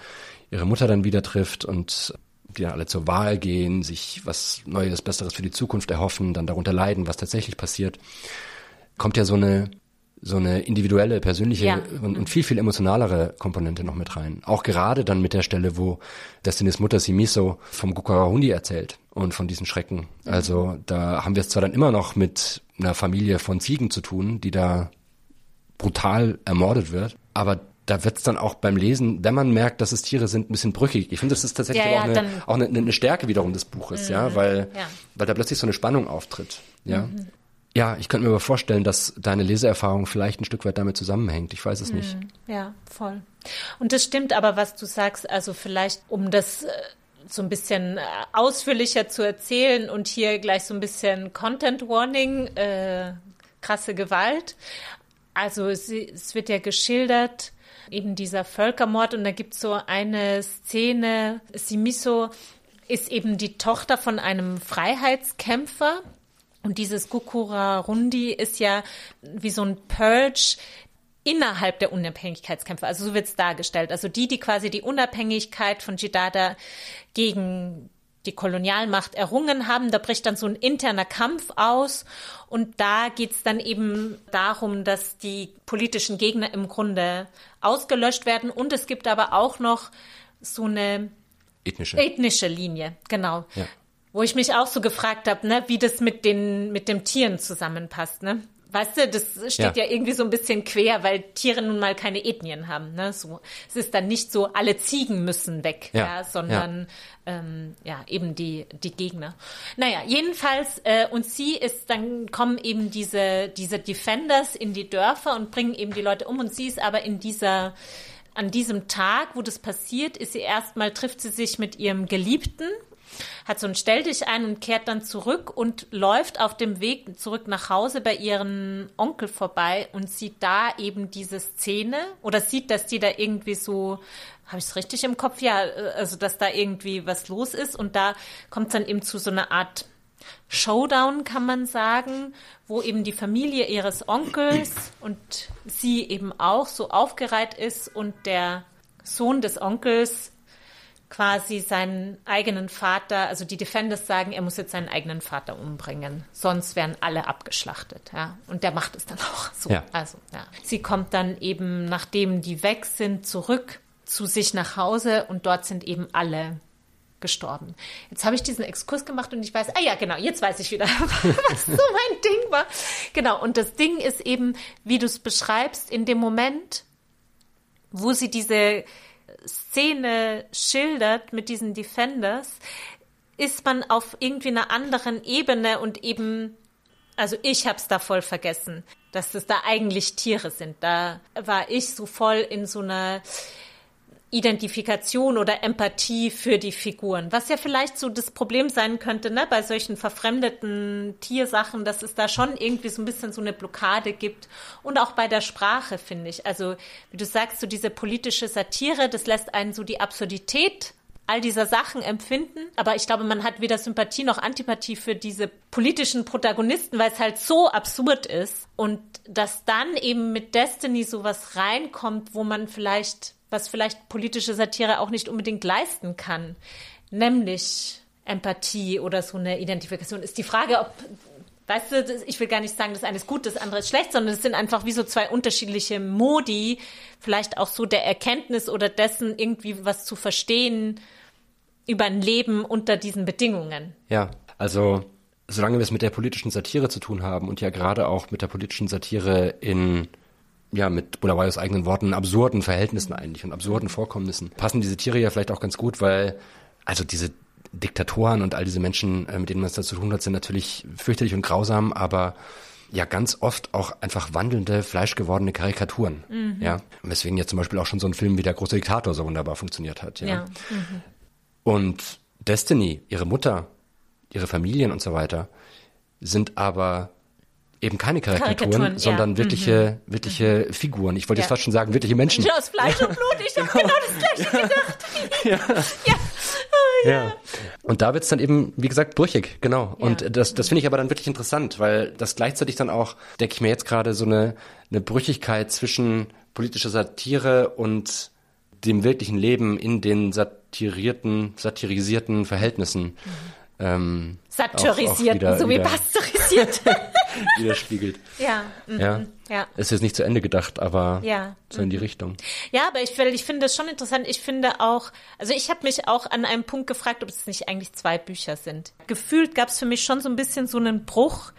ihre Mutter dann wieder trifft und die dann alle zur Wahl gehen, sich was Neues, Besseres für die Zukunft erhoffen, dann darunter leiden, was tatsächlich passiert, kommt ja so eine, so eine individuelle, persönliche Ja. und, und viel, viel emotionalere Komponente noch mit rein. Auch gerade dann mit der Stelle, wo Destinys Mutter Simiso vom Gukarahundi erzählt und von diesen Schrecken. Also da haben wir es zwar dann immer noch mit einer Familie von Ziegen zu tun, die da brutal ermordet wird, aber da wird es dann auch beim Lesen, wenn man merkt, dass es Tiere sind, ein bisschen brüchig. Ich finde, das ist tatsächlich Ja, auch, ja, eine, dann- Mhm. auch eine, eine Stärke wiederum des Buches, ja, weil, ja. weil da plötzlich so eine Spannung auftritt. Ja. Ja, ich könnte mir aber vorstellen, dass deine Leseerfahrung vielleicht ein Stück weit damit zusammenhängt. Ich weiß es nicht. Ja, voll. Und das stimmt aber, was du sagst, also vielleicht, um das äh, so ein bisschen äh, ausführlicher zu erzählen und hier gleich so ein bisschen Content Warning, äh, krasse Gewalt. Also es, es wird ja geschildert, eben dieser Völkermord und da gibt es so eine Szene, Simiso ist eben die Tochter von einem Freiheitskämpfer und dieses Gukurarundi ist ja wie so ein Purge innerhalb der Unabhängigkeitskämpfer. Also so wird es dargestellt. Also die, die quasi die Unabhängigkeit von Jidada gegen die Kolonialmacht errungen haben. Da bricht dann so ein interner Kampf aus und da geht's dann eben darum, dass die politischen Gegner im Grunde ausgelöscht werden und es gibt aber auch noch so eine Ethnische. ethnische Linie, genau. Ja. Wo ich mich auch so gefragt habe, ne, wie das mit den mit dem Tieren zusammenpasst, ne? Weißt du, das steht ja. Ja. irgendwie so ein bisschen quer, weil Tiere nun mal keine Ethnien haben. Ne? So, es ist dann nicht so, alle Ziegen müssen weg, ja, Ja, sondern Ähm, ja eben die die Gegner. Naja, jedenfalls äh, und sie ist dann kommen eben diese diese Defenders in die Dörfer und bringen eben die Leute um und sie ist aber in dieser an diesem Tag, wo das passiert, ist sie erstmal trifft sie sich mit ihrem Geliebten hat so ein Stell dich ein und kehrt dann zurück und läuft auf dem Weg zurück nach Hause bei ihrem Onkel vorbei und sieht da eben diese Szene oder sieht, dass die da irgendwie so, habe ich es richtig im Kopf? Ja, äh, also dass da irgendwie was los ist und da kommt es dann eben zu so einer Art Showdown, kann man sagen, wo eben die Familie ihres Onkels und sie eben auch so aufgereiht ist und der Sohn des Onkels quasi seinen eigenen Vater, also die Defenders sagen, er muss jetzt seinen eigenen Vater umbringen, sonst werden alle abgeschlachtet, ja. Und der macht es dann auch so. Ja. Also, ja. Sie kommt dann eben, nachdem die weg sind, zurück zu sich nach Hause und dort sind eben alle gestorben. Jetzt habe ich diesen Exkurs gemacht und ich weiß, ah ja, genau, jetzt weiß ich wieder, was so mein Ding war. Genau, und das Ding ist eben, wie du es beschreibst, in dem Moment, wo sie diese Szene schildert mit diesen Defenders, ist man auf irgendwie einer anderen Ebene und eben, also ich habe es da voll vergessen, dass es da eigentlich Tiere sind. Da war ich so voll in so einer Identifikation oder Empathie für die Figuren. Was ja vielleicht so das Problem sein könnte, ne, bei solchen verfremdeten Tiersachen, dass es da schon irgendwie so ein bisschen so eine Blockade gibt. Und auch bei der Sprache, finde ich. Also, wie du sagst, so diese politische Satire, das lässt einen so die Absurdität all dieser Sachen empfinden. Aber ich glaube, man hat weder Sympathie noch Antipathie für diese politischen Protagonisten, weil es halt so absurd ist. Und dass dann eben mit Destiny sowas reinkommt, wo man vielleicht was vielleicht politische Satire auch nicht unbedingt leisten kann, nämlich Empathie oder so eine Identifikation, ist die Frage, ob Weißt du, ich will gar nicht sagen, das eine ist gut, das andere ist schlecht, sondern es sind einfach wie so zwei unterschiedliche Modi, vielleicht auch so der Erkenntnis oder dessen irgendwie was zu verstehen über ein Leben unter diesen Bedingungen. Ja, also solange wir es mit der politischen Satire zu tun haben und ja gerade auch mit der politischen Satire in ja, mit Bulawayos eigenen Worten, absurden Verhältnissen eigentlich und absurden Vorkommnissen. Passen diese Tiere ja vielleicht auch ganz gut, weil, also diese Diktatoren und all diese Menschen, äh, mit denen man es da zu tun hat, sind natürlich fürchterlich und grausam, aber ja ganz oft auch einfach wandelnde, fleischgewordene Karikaturen. Mhm. Ja. Weswegen ja zum Beispiel auch schon so ein Film wie Der große Diktator so wunderbar funktioniert hat. Ja. ja. Mhm. Und Destiny, ihre Mutter, ihre Familien und so weiter, sind aber eben keine Karikaturen, Karikaturen sondern ja. wirkliche, mhm. wirkliche mhm. Figuren. Ich wollte ja. jetzt fast schon sagen, wirkliche Menschen. Aus Fleisch und Blut, ich habe genau das gleiche gedacht. ja. ja. Oh, ja. Und da wird's dann eben, wie gesagt, brüchig, genau. Und das, das finde ich aber dann wirklich interessant, weil das gleichzeitig dann auch, denke ich mir jetzt gerade, so eine, eine Brüchigkeit zwischen politischer Satire und dem wirklichen Leben in den satirierten, satirisierten Verhältnissen. Mhm. Ähm, Satirisierten, auch, auch wieder, so wie pasteurisiert. widerspiegelt. Ja, mhm, ja. ja. Ist jetzt nicht zu Ende gedacht, aber ja, so in die Richtung. Ja, aber ich, ich finde das schon interessant. Ich finde auch, also ich habe mich auch an einem Punkt gefragt, ob es nicht eigentlich zwei Bücher sind. Gefühlt gab es für mich schon so ein bisschen so einen Bruch,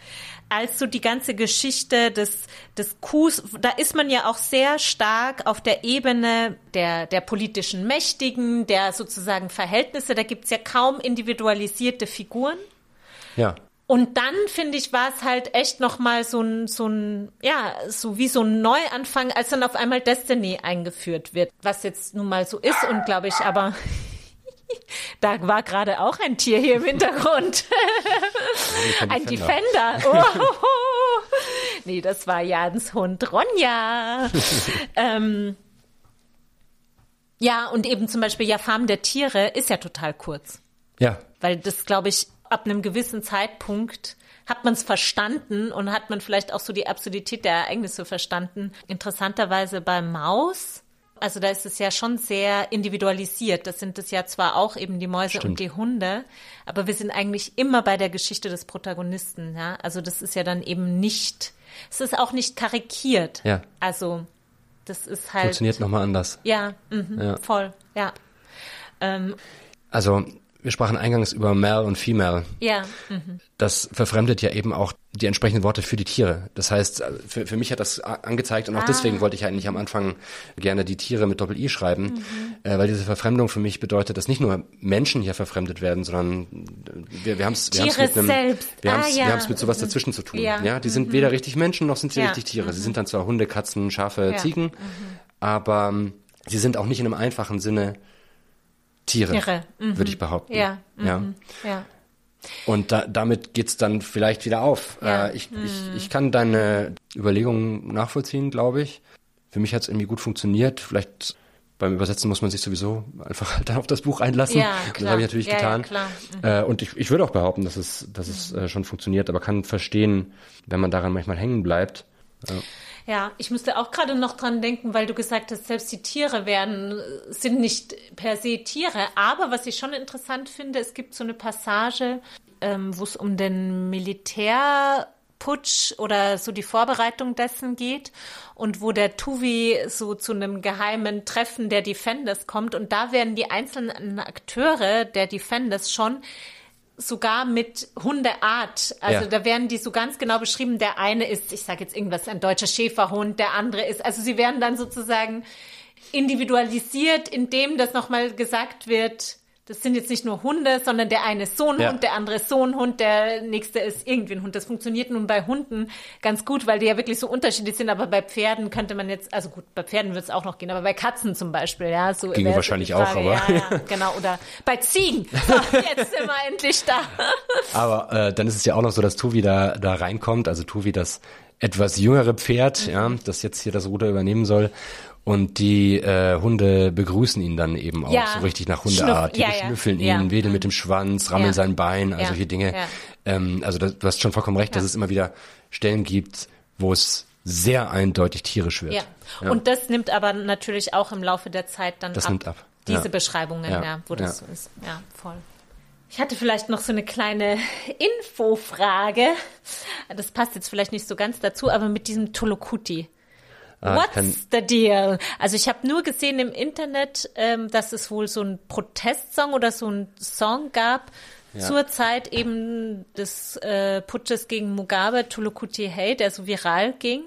als so die ganze Geschichte des, des Coups, da ist man ja auch sehr stark auf der Ebene der, der politischen Mächtigen, der sozusagen Verhältnisse. Da gibt's ja kaum individualisierte Figuren. Ja. Und dann finde ich, war es halt echt nochmal so ein, so ein, ja, so wie so ein Neuanfang, als dann auf einmal Destiny eingeführt wird, was jetzt nun mal so ist und glaube ich, aber da war gerade auch ein Tier hier im Hintergrund. ein Defender. Oh, nee, das war Jans Hund Ronja. ähm, ja, und eben zum Beispiel ja Farm der Tiere ist ja total kurz. Ja. Weil das, glaube ich, ab einem gewissen Zeitpunkt hat man es verstanden und hat man vielleicht auch so die Absurdität der Ereignisse verstanden. Interessanterweise bei Maus, also da ist es ja schon sehr individualisiert. Das sind es ja zwar auch eben die Mäuse Stimmt. und die Hunde, aber wir sind eigentlich immer bei der Geschichte des Protagonisten. Ja? Also das ist ja dann eben nicht, es ist auch nicht karikiert. Ja. Also das ist halt. Funktioniert nochmal anders. Ja, mhm, ja, voll, ja. Ähm, also wir sprachen eingangs über Male und Female. Ja. Mhm. Das verfremdet ja eben auch die entsprechenden Worte für die Tiere. Das heißt, für, für mich hat das angezeigt und auch ah. deswegen wollte ich eigentlich am Anfang gerne die Tiere mit Doppel-I schreiben, mhm. äh, weil diese Verfremdung für mich bedeutet, dass nicht nur Menschen hier verfremdet werden, sondern wir, wir haben es wir mit einem, selbst. wir ah, ja. wir haben's mit sowas mhm. dazwischen zu tun. Ja, ja die sind mhm. weder richtig Menschen noch sind sie ja. richtig Tiere. Sie mhm. sind dann zwar Hunde, Katzen, Schafe, Ziegen, aber ähm, sie sind auch nicht in einem einfachen Sinne Tiere, Tiere. Mhm. würde ich behaupten. Ja. Mhm. ja. ja. Und da, damit geht's dann vielleicht wieder auf. Ja. Äh, ich, mhm. ich, ich kann deine Überlegungen nachvollziehen, glaube ich. Für mich hat es irgendwie gut funktioniert. Vielleicht beim Übersetzen muss man sich sowieso einfach dann auf das Buch einlassen. Ja, klar. Das habe ich natürlich ja, getan. Ja, mhm. äh, und ich, ich würde auch behaupten, dass es, dass es äh, schon funktioniert, aber kann verstehen, wenn man daran manchmal hängen bleibt. Ja. Ja, ich musste auch gerade noch dran denken, weil du gesagt hast, selbst die Tiere werden, sind nicht per se Tiere. Aber was ich schon interessant finde, es gibt so eine Passage, ähm, wo es um den Militärputsch oder so die Vorbereitung dessen geht und wo der Tuvi so zu einem geheimen Treffen der Defenders kommt und da werden die einzelnen Akteure der Defenders schon sogar mit Hundeart. Also Ja. da werden die so ganz genau beschrieben. Der eine ist, ich sage jetzt irgendwas, ein deutscher Schäferhund, der andere ist, also sie werden dann sozusagen individualisiert, indem das nochmal gesagt wird, das sind jetzt nicht nur Hunde, sondern der eine ist so ein Ja. Hund, der andere ist so ein Hund, der nächste ist irgendwie ein Hund. Das funktioniert nun bei Hunden ganz gut, weil die ja wirklich so unterschiedlich sind. Aber bei Pferden könnte man jetzt, also gut, bei Pferden wird es auch noch gehen, aber bei Katzen zum Beispiel, ja, so Ginge so wahrscheinlich die auch, Frage. aber- Ja, ja, genau. Oder bei Ziegen. So, jetzt sind wir endlich da. Aber äh, dann ist es ja auch noch so, dass Tuvi da, da reinkommt, also Tuvi das etwas jüngere Pferd, Mhm. ja, das jetzt hier das Ruder übernehmen soll. Und die äh, Hunde begrüßen ihn dann eben auch Ja. so richtig nach Schnuff- Hundeart. Die ja, ja. schnüffeln ihn, Ja. wedeln mit dem Schwanz, rammeln Ja. sein Bein, also Ja. solche Dinge. Ja. Ähm, also das, du hast schon vollkommen recht, dass Ja. es immer wieder Stellen gibt, wo es sehr eindeutig tierisch wird. Ja. Und das nimmt aber natürlich auch im Laufe der Zeit dann Das ab. nimmt ab. Diese Ja. Beschreibungen, ja, Ja. wo das Ja. so ist. Ja, voll. Ich hatte vielleicht noch so eine kleine Infofrage. Das passt jetzt vielleicht nicht so ganz dazu, aber mit diesem Tolokuti. Ah, What's the deal? Also ich habe nur gesehen im Internet, ähm, dass es wohl so einen Protestsong oder so einen Song gab Ja. zur Zeit eben des äh, Putsches gegen Mugabe, Tolokuti Hey, der so viral ging.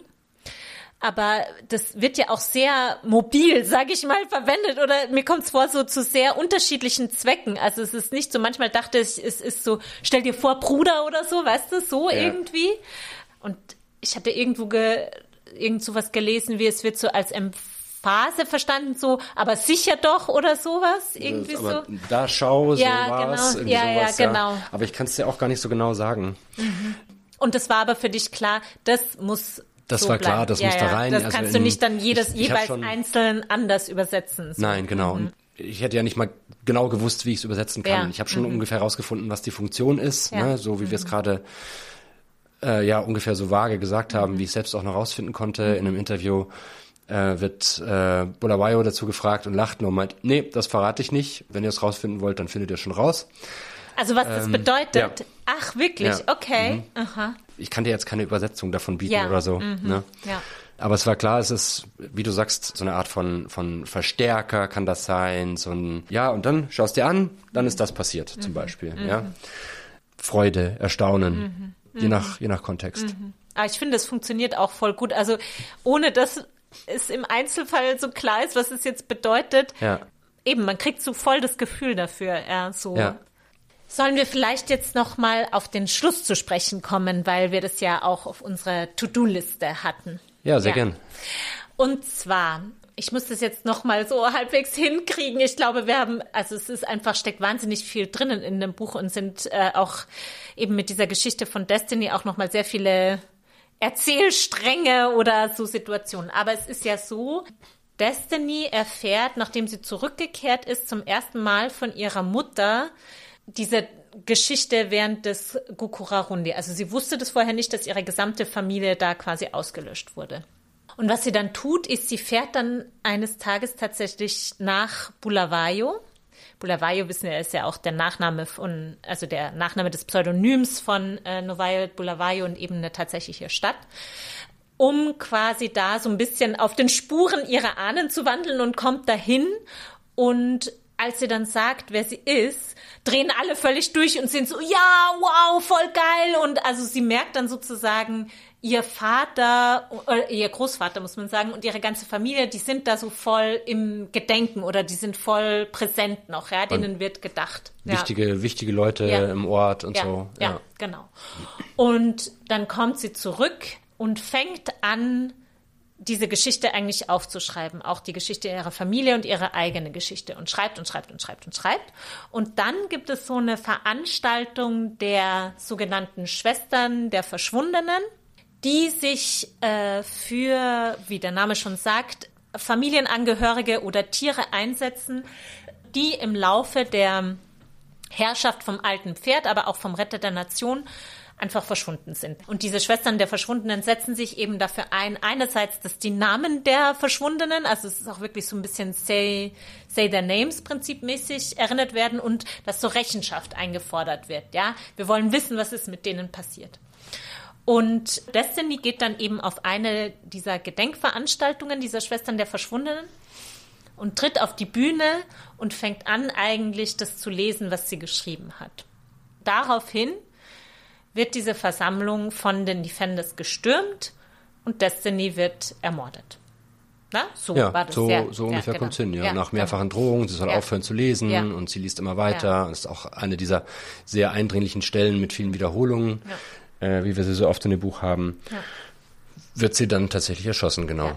Aber das wird ja auch sehr mobil, sage ich mal, verwendet. Oder mir kommt es vor, so zu sehr unterschiedlichen Zwecken. Also es ist nicht so, manchmal dachte ich, es ist so, stell dir vor, Bruder oder so, weißt du, so Ja. irgendwie. Und ich hatte irgendwo ge, irgend sowas gelesen, wie es wird so als Emphase verstanden, so, aber sicher doch oder sowas. Irgendwie so. Aber da schau, so Ja, war's, genau. Ja, ja, sowas, genau. Aber ich kann es dir auch gar nicht so genau sagen. Und das war aber für dich klar, das muss. Das so war klar, bleiben. das ja, muss da ja. rein. Das Also kannst du in- nicht dann jedes ich- ich jeweils schon- einzeln anders übersetzen. So. Nein, genau. Und ich hätte ja nicht mal genau gewusst, wie ich es übersetzen kann. Ja. Ich habe schon ungefähr herausgefunden, was die Funktion ist, Ja. ne? so wie wir es gerade äh, ja ungefähr so vage gesagt haben, wie ich selbst auch noch rausfinden konnte. In einem Interview äh, wird äh, Bulawayo dazu gefragt und lacht nur und meint, nee, das verrate ich nicht. Wenn ihr es rausfinden wollt, dann findet ihr es schon raus. Also was das bedeutet? ja. Ach, wirklich? Ja. Okay. Aha. Ich kann dir jetzt keine Übersetzung davon bieten Ja. oder so. Ne? Ja. Aber es war klar, es ist, wie du sagst, so eine Art von, von Verstärker kann das sein, so ein, ja, und dann schaust dir an, dann ist das passiert, Mhm. zum Beispiel, ja. Freude, Erstaunen, Mhm. je nach, je nach Kontext. Aber Ah, ich finde, es funktioniert auch voll gut. Also ohne dass es im Einzelfall so klar ist, was es jetzt bedeutet. Ja. Eben, man kriegt so voll das Gefühl dafür. Ja, so. Ja. Sollen wir vielleicht jetzt noch mal auf den Schluss zu sprechen kommen, weil wir das ja auch auf unserer To-Do-Liste hatten. Ja, sehr Ja. gern. Und zwar, ich muss das jetzt noch mal so halbwegs hinkriegen. Ich glaube, wir haben, also es ist einfach, steckt wahnsinnig viel drinnen in dem Buch und sind äh, auch eben mit dieser Geschichte von Destiny auch noch mal sehr viele Erzählstränge oder so Situationen. Aber es ist ja so, Destiny erfährt, nachdem sie zurückgekehrt ist, zum ersten Mal von ihrer Mutter diese Geschichte während des Gukurarundi. Also sie wusste das vorher nicht, dass ihre gesamte Familie da quasi ausgelöscht wurde. Und was sie dann tut, ist, sie fährt dann eines Tages tatsächlich nach Bulawayo. Bulawayo, wissen wir, ist ja auch der Nachname von, also der Nachname des Pseudonyms von äh, Novaya Bulawayo und eben eine tatsächliche Stadt, um quasi da so ein bisschen auf den Spuren ihrer Ahnen zu wandeln und kommt dahin und als sie dann sagt, wer sie ist, drehen alle völlig durch und sind so, ja, wow, voll geil. Und also sie merkt dann sozusagen, ihr Vater, oder ihr Großvater, muss man sagen, und ihre ganze Familie, die sind da so voll im Gedenken oder die sind voll präsent noch, ja, denen wird gedacht. Ja. Wichtige, wichtige Leute Ja. im Ort und Ja, so. ja, genau. Und dann kommt sie zurück und fängt an, diese Geschichte eigentlich aufzuschreiben, auch die Geschichte ihrer Familie und ihre eigene Geschichte und schreibt und schreibt und schreibt und schreibt. Und dann gibt es so eine Veranstaltung der sogenannten Schwestern der Verschwundenen, die sich äh, für, wie der Name schon sagt, Familienangehörige oder Tiere einsetzen, die im Laufe der Herrschaft vom alten Pferd, aber auch vom Retter der Nation einfach verschwunden sind. Und diese Schwestern der Verschwundenen setzen sich eben dafür ein, einerseits, dass die Namen der Verschwundenen, also es ist auch wirklich so ein bisschen Say, say Their Names prinzipmäßig erinnert werden und dass so Rechenschaft eingefordert wird. Ja, wir wollen wissen, was ist mit denen passiert. Und Destiny geht dann eben auf eine dieser Gedenkveranstaltungen dieser Schwestern der Verschwundenen und tritt auf die Bühne und fängt an, eigentlich das zu lesen, was sie geschrieben hat. Daraufhin wird diese Versammlung von den Defenders gestürmt und Destiny wird ermordet. Na, so ja, war das. so, ja, so ungefähr kommt es genau. hin. Ja. Ja, Nach mehrfachen genau. Drohungen, sie soll Ja. aufhören zu lesen Ja. und sie liest immer weiter. Das ist auch eine dieser sehr eindringlichen Stellen mit vielen Wiederholungen, äh, wie wir sie so oft in dem Buch haben. Ja. Wird sie dann tatsächlich erschossen, genau. Ja.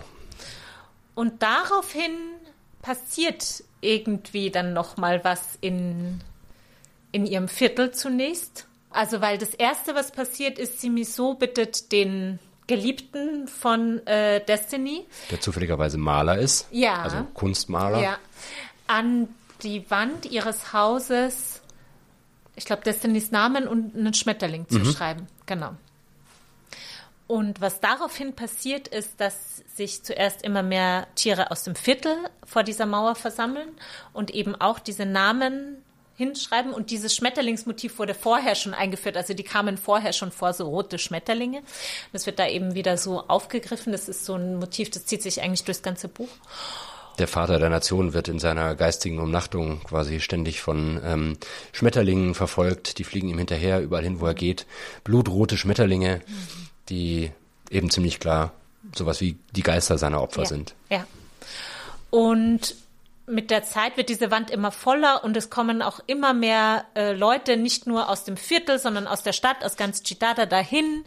Und daraufhin passiert irgendwie dann noch mal was in, in ihrem Viertel zunächst. Also weil das Erste, was passiert, ist, Simiso bittet den Geliebten von äh, Destiny, Der zufälligerweise Maler ist. Ja. Also Kunstmaler. ja, an die Wand ihres Hauses, ich glaube, Destinys Namen und einen Schmetterling Mhm. zu schreiben. Genau. Und was daraufhin passiert, ist, dass sich zuerst immer mehr Tiere aus dem Viertel vor dieser Mauer versammeln und eben auch diese Namen hinschreiben. Und dieses Schmetterlingsmotiv wurde vorher schon eingeführt. Also die kamen vorher schon vor, so rote Schmetterlinge. Das wird da eben wieder so aufgegriffen. Das ist so ein Motiv, das zieht sich eigentlich durchs ganze Buch. Der Vater der Nation wird in seiner geistigen Umnachtung quasi ständig von ähm, Schmetterlingen verfolgt. Die fliegen ihm hinterher, überall hin, wo er geht. Blutrote Schmetterlinge, die eben ziemlich klar sowas wie die Geister seiner Opfer ja. sind. Ja. Und mit der Zeit wird diese Wand immer voller und es kommen auch immer mehr äh, Leute, nicht nur aus dem Viertel, sondern aus der Stadt, aus ganz Chitata dahin,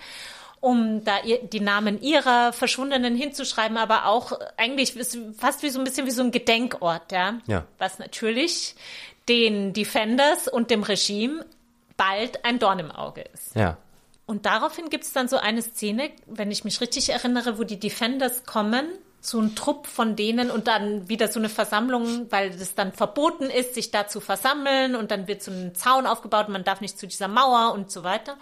um da die Namen ihrer Verschwundenen hinzuschreiben, aber auch eigentlich fast wie so ein bisschen wie so ein Gedenkort, ja. Ja. Was natürlich den Defenders und dem Regime bald ein Dorn im Auge ist. Ja. Und daraufhin gibt es dann so eine Szene, wenn ich mich richtig erinnere, wo die Defenders kommen, so ein Trupp von denen und dann wieder so eine Versammlung, weil es dann verboten ist, sich da zu versammeln und dann wird so ein Zaun aufgebaut, man darf nicht zu dieser Mauer und so weiter.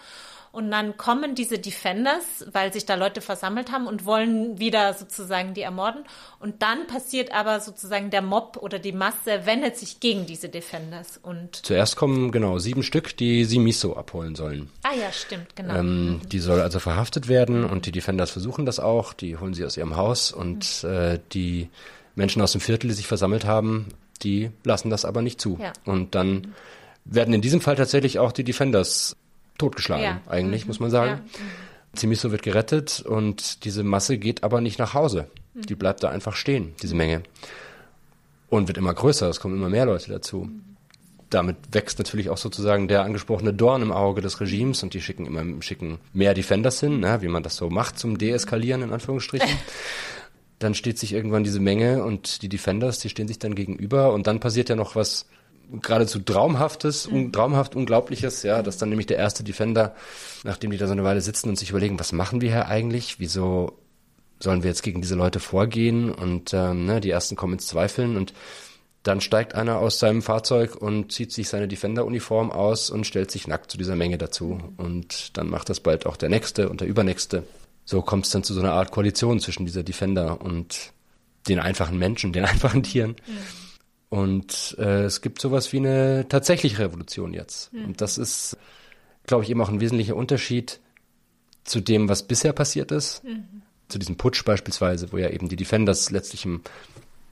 Und dann kommen diese Defenders, weil sich da Leute versammelt haben und wollen wieder sozusagen die ermorden. Und dann passiert aber sozusagen der Mob oder die Masse wendet sich gegen diese Defenders. Und Zuerst kommen genau sieben Stück, die Simiso abholen sollen. ah ja, stimmt, genau. Ähm, die soll also verhaftet werden und die Defenders versuchen das auch. Die holen sie aus ihrem Haus und äh, die Menschen aus dem Viertel, die sich versammelt haben, die lassen das aber nicht zu. Ja. Und dann werden in diesem Fall tatsächlich auch die Defenders totgeschlagen, Ja. eigentlich, muss man sagen. Simiso wird gerettet und diese Masse geht aber nicht nach Hause. Die bleibt da einfach stehen, diese Menge. Und wird immer größer, es kommen immer mehr Leute dazu damit wächst natürlich auch sozusagen der angesprochene Dorn im Auge des Regimes und die schicken immer schicken mehr Defenders hin, ne, wie man das so macht zum Deeskalieren in Anführungsstrichen. dann steht sich irgendwann diese Menge und die Defenders, die stehen sich dann gegenüber und dann passiert ja noch was geradezu traumhaftes, un traumhaft unglaubliches, ja, dass dann nämlich der erste Defender, nachdem die da so eine Weile sitzen und sich überlegen, was machen wir hier eigentlich, wieso sollen wir jetzt gegen diese Leute vorgehen und ähm, ne, die ersten kommen ins Zweifeln und dann steigt einer aus seinem Fahrzeug und zieht sich seine Defender-Uniform aus und stellt sich nackt zu dieser Menge dazu. Und dann macht das bald auch der Nächste und der Übernächste. So kommt es dann zu so einer Art Koalition zwischen dieser Defender und den einfachen Menschen, den einfachen Tieren. Und äh, es gibt sowas wie eine tatsächliche Revolution jetzt. Und das ist, glaube ich, eben auch ein wesentlicher Unterschied zu dem, was bisher passiert ist. Zu diesem Putsch beispielsweise, wo ja eben die Defenders letztlich im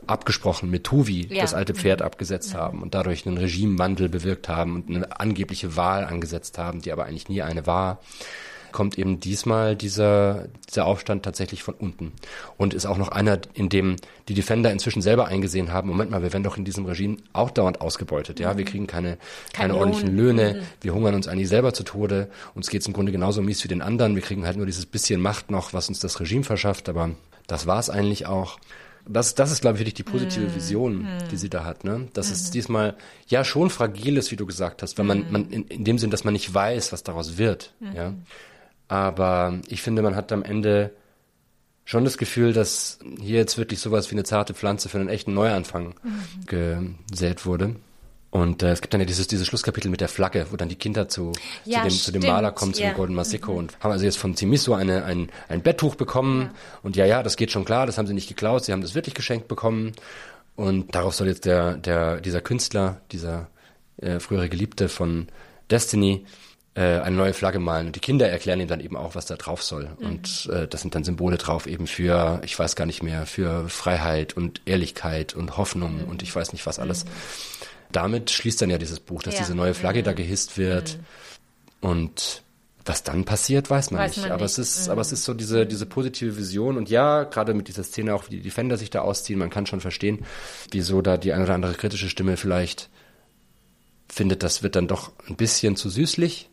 abgesprochen mit Tuvi Ja. das alte Pferd abgesetzt haben und dadurch einen Regimewandel bewirkt haben und eine angebliche Wahl angesetzt haben, die aber eigentlich nie eine war, kommt eben diesmal dieser, dieser Aufstand tatsächlich von unten. Und ist auch noch einer, in dem die Defender inzwischen selber eingesehen haben, Moment mal, wir werden doch in diesem Regime auch dauernd ausgebeutet. Ja, wir kriegen keine, keine Kein ordentlichen. Löhne, wir hungern uns eigentlich selber zu Tode, uns geht's im Grunde genauso mies wie den anderen, wir kriegen halt nur dieses bisschen Macht noch, was uns das Regime verschafft, aber das war's eigentlich auch. Das, das ist, glaube ich, wirklich die positive Vision, die sie da hat. Ne? Dass es diesmal ja schon fragil ist, wie du gesagt hast, weil man, man in, in dem Sinn, dass man nicht weiß, was daraus wird. Ja? Aber ich finde, man hat am Ende schon das Gefühl, dass hier jetzt wirklich sowas wie eine zarte Pflanze für einen echten Neuanfang gesät wurde. Und äh, es gibt dann ja dieses, dieses Schlusskapitel mit der Flagge, wo dann die Kinder zu, Ja, zu, dem, zu dem Maler kommen, zu ja. dem Golden Masiko und haben also jetzt von Zimiso eine, ein, ein Betttuch bekommen. Und ja, ja, das geht schon klar, das haben sie nicht geklaut, sie haben das wirklich geschenkt bekommen. Und darauf soll jetzt der, der, dieser Künstler, dieser äh, frühere Geliebte von Destiny, eine neue Flagge malen. Und die Kinder erklären ihm dann eben auch, was da drauf soll. Und äh, das sind dann Symbole drauf eben für, ich weiß gar nicht mehr, für Freiheit und Ehrlichkeit und Hoffnung und ich weiß nicht was alles. Damit schließt dann ja dieses Buch, dass Ja. diese neue Flagge da gehisst wird. Und was dann passiert, weiß man Weiß nicht. man aber nicht. es ist, aber es ist so diese, diese positive Vision. Und ja, gerade mit dieser Szene auch, wie die Defender sich da ausziehen, man kann schon verstehen, wieso da die eine oder andere kritische Stimme vielleicht findet, das wird dann doch ein bisschen zu süßlich.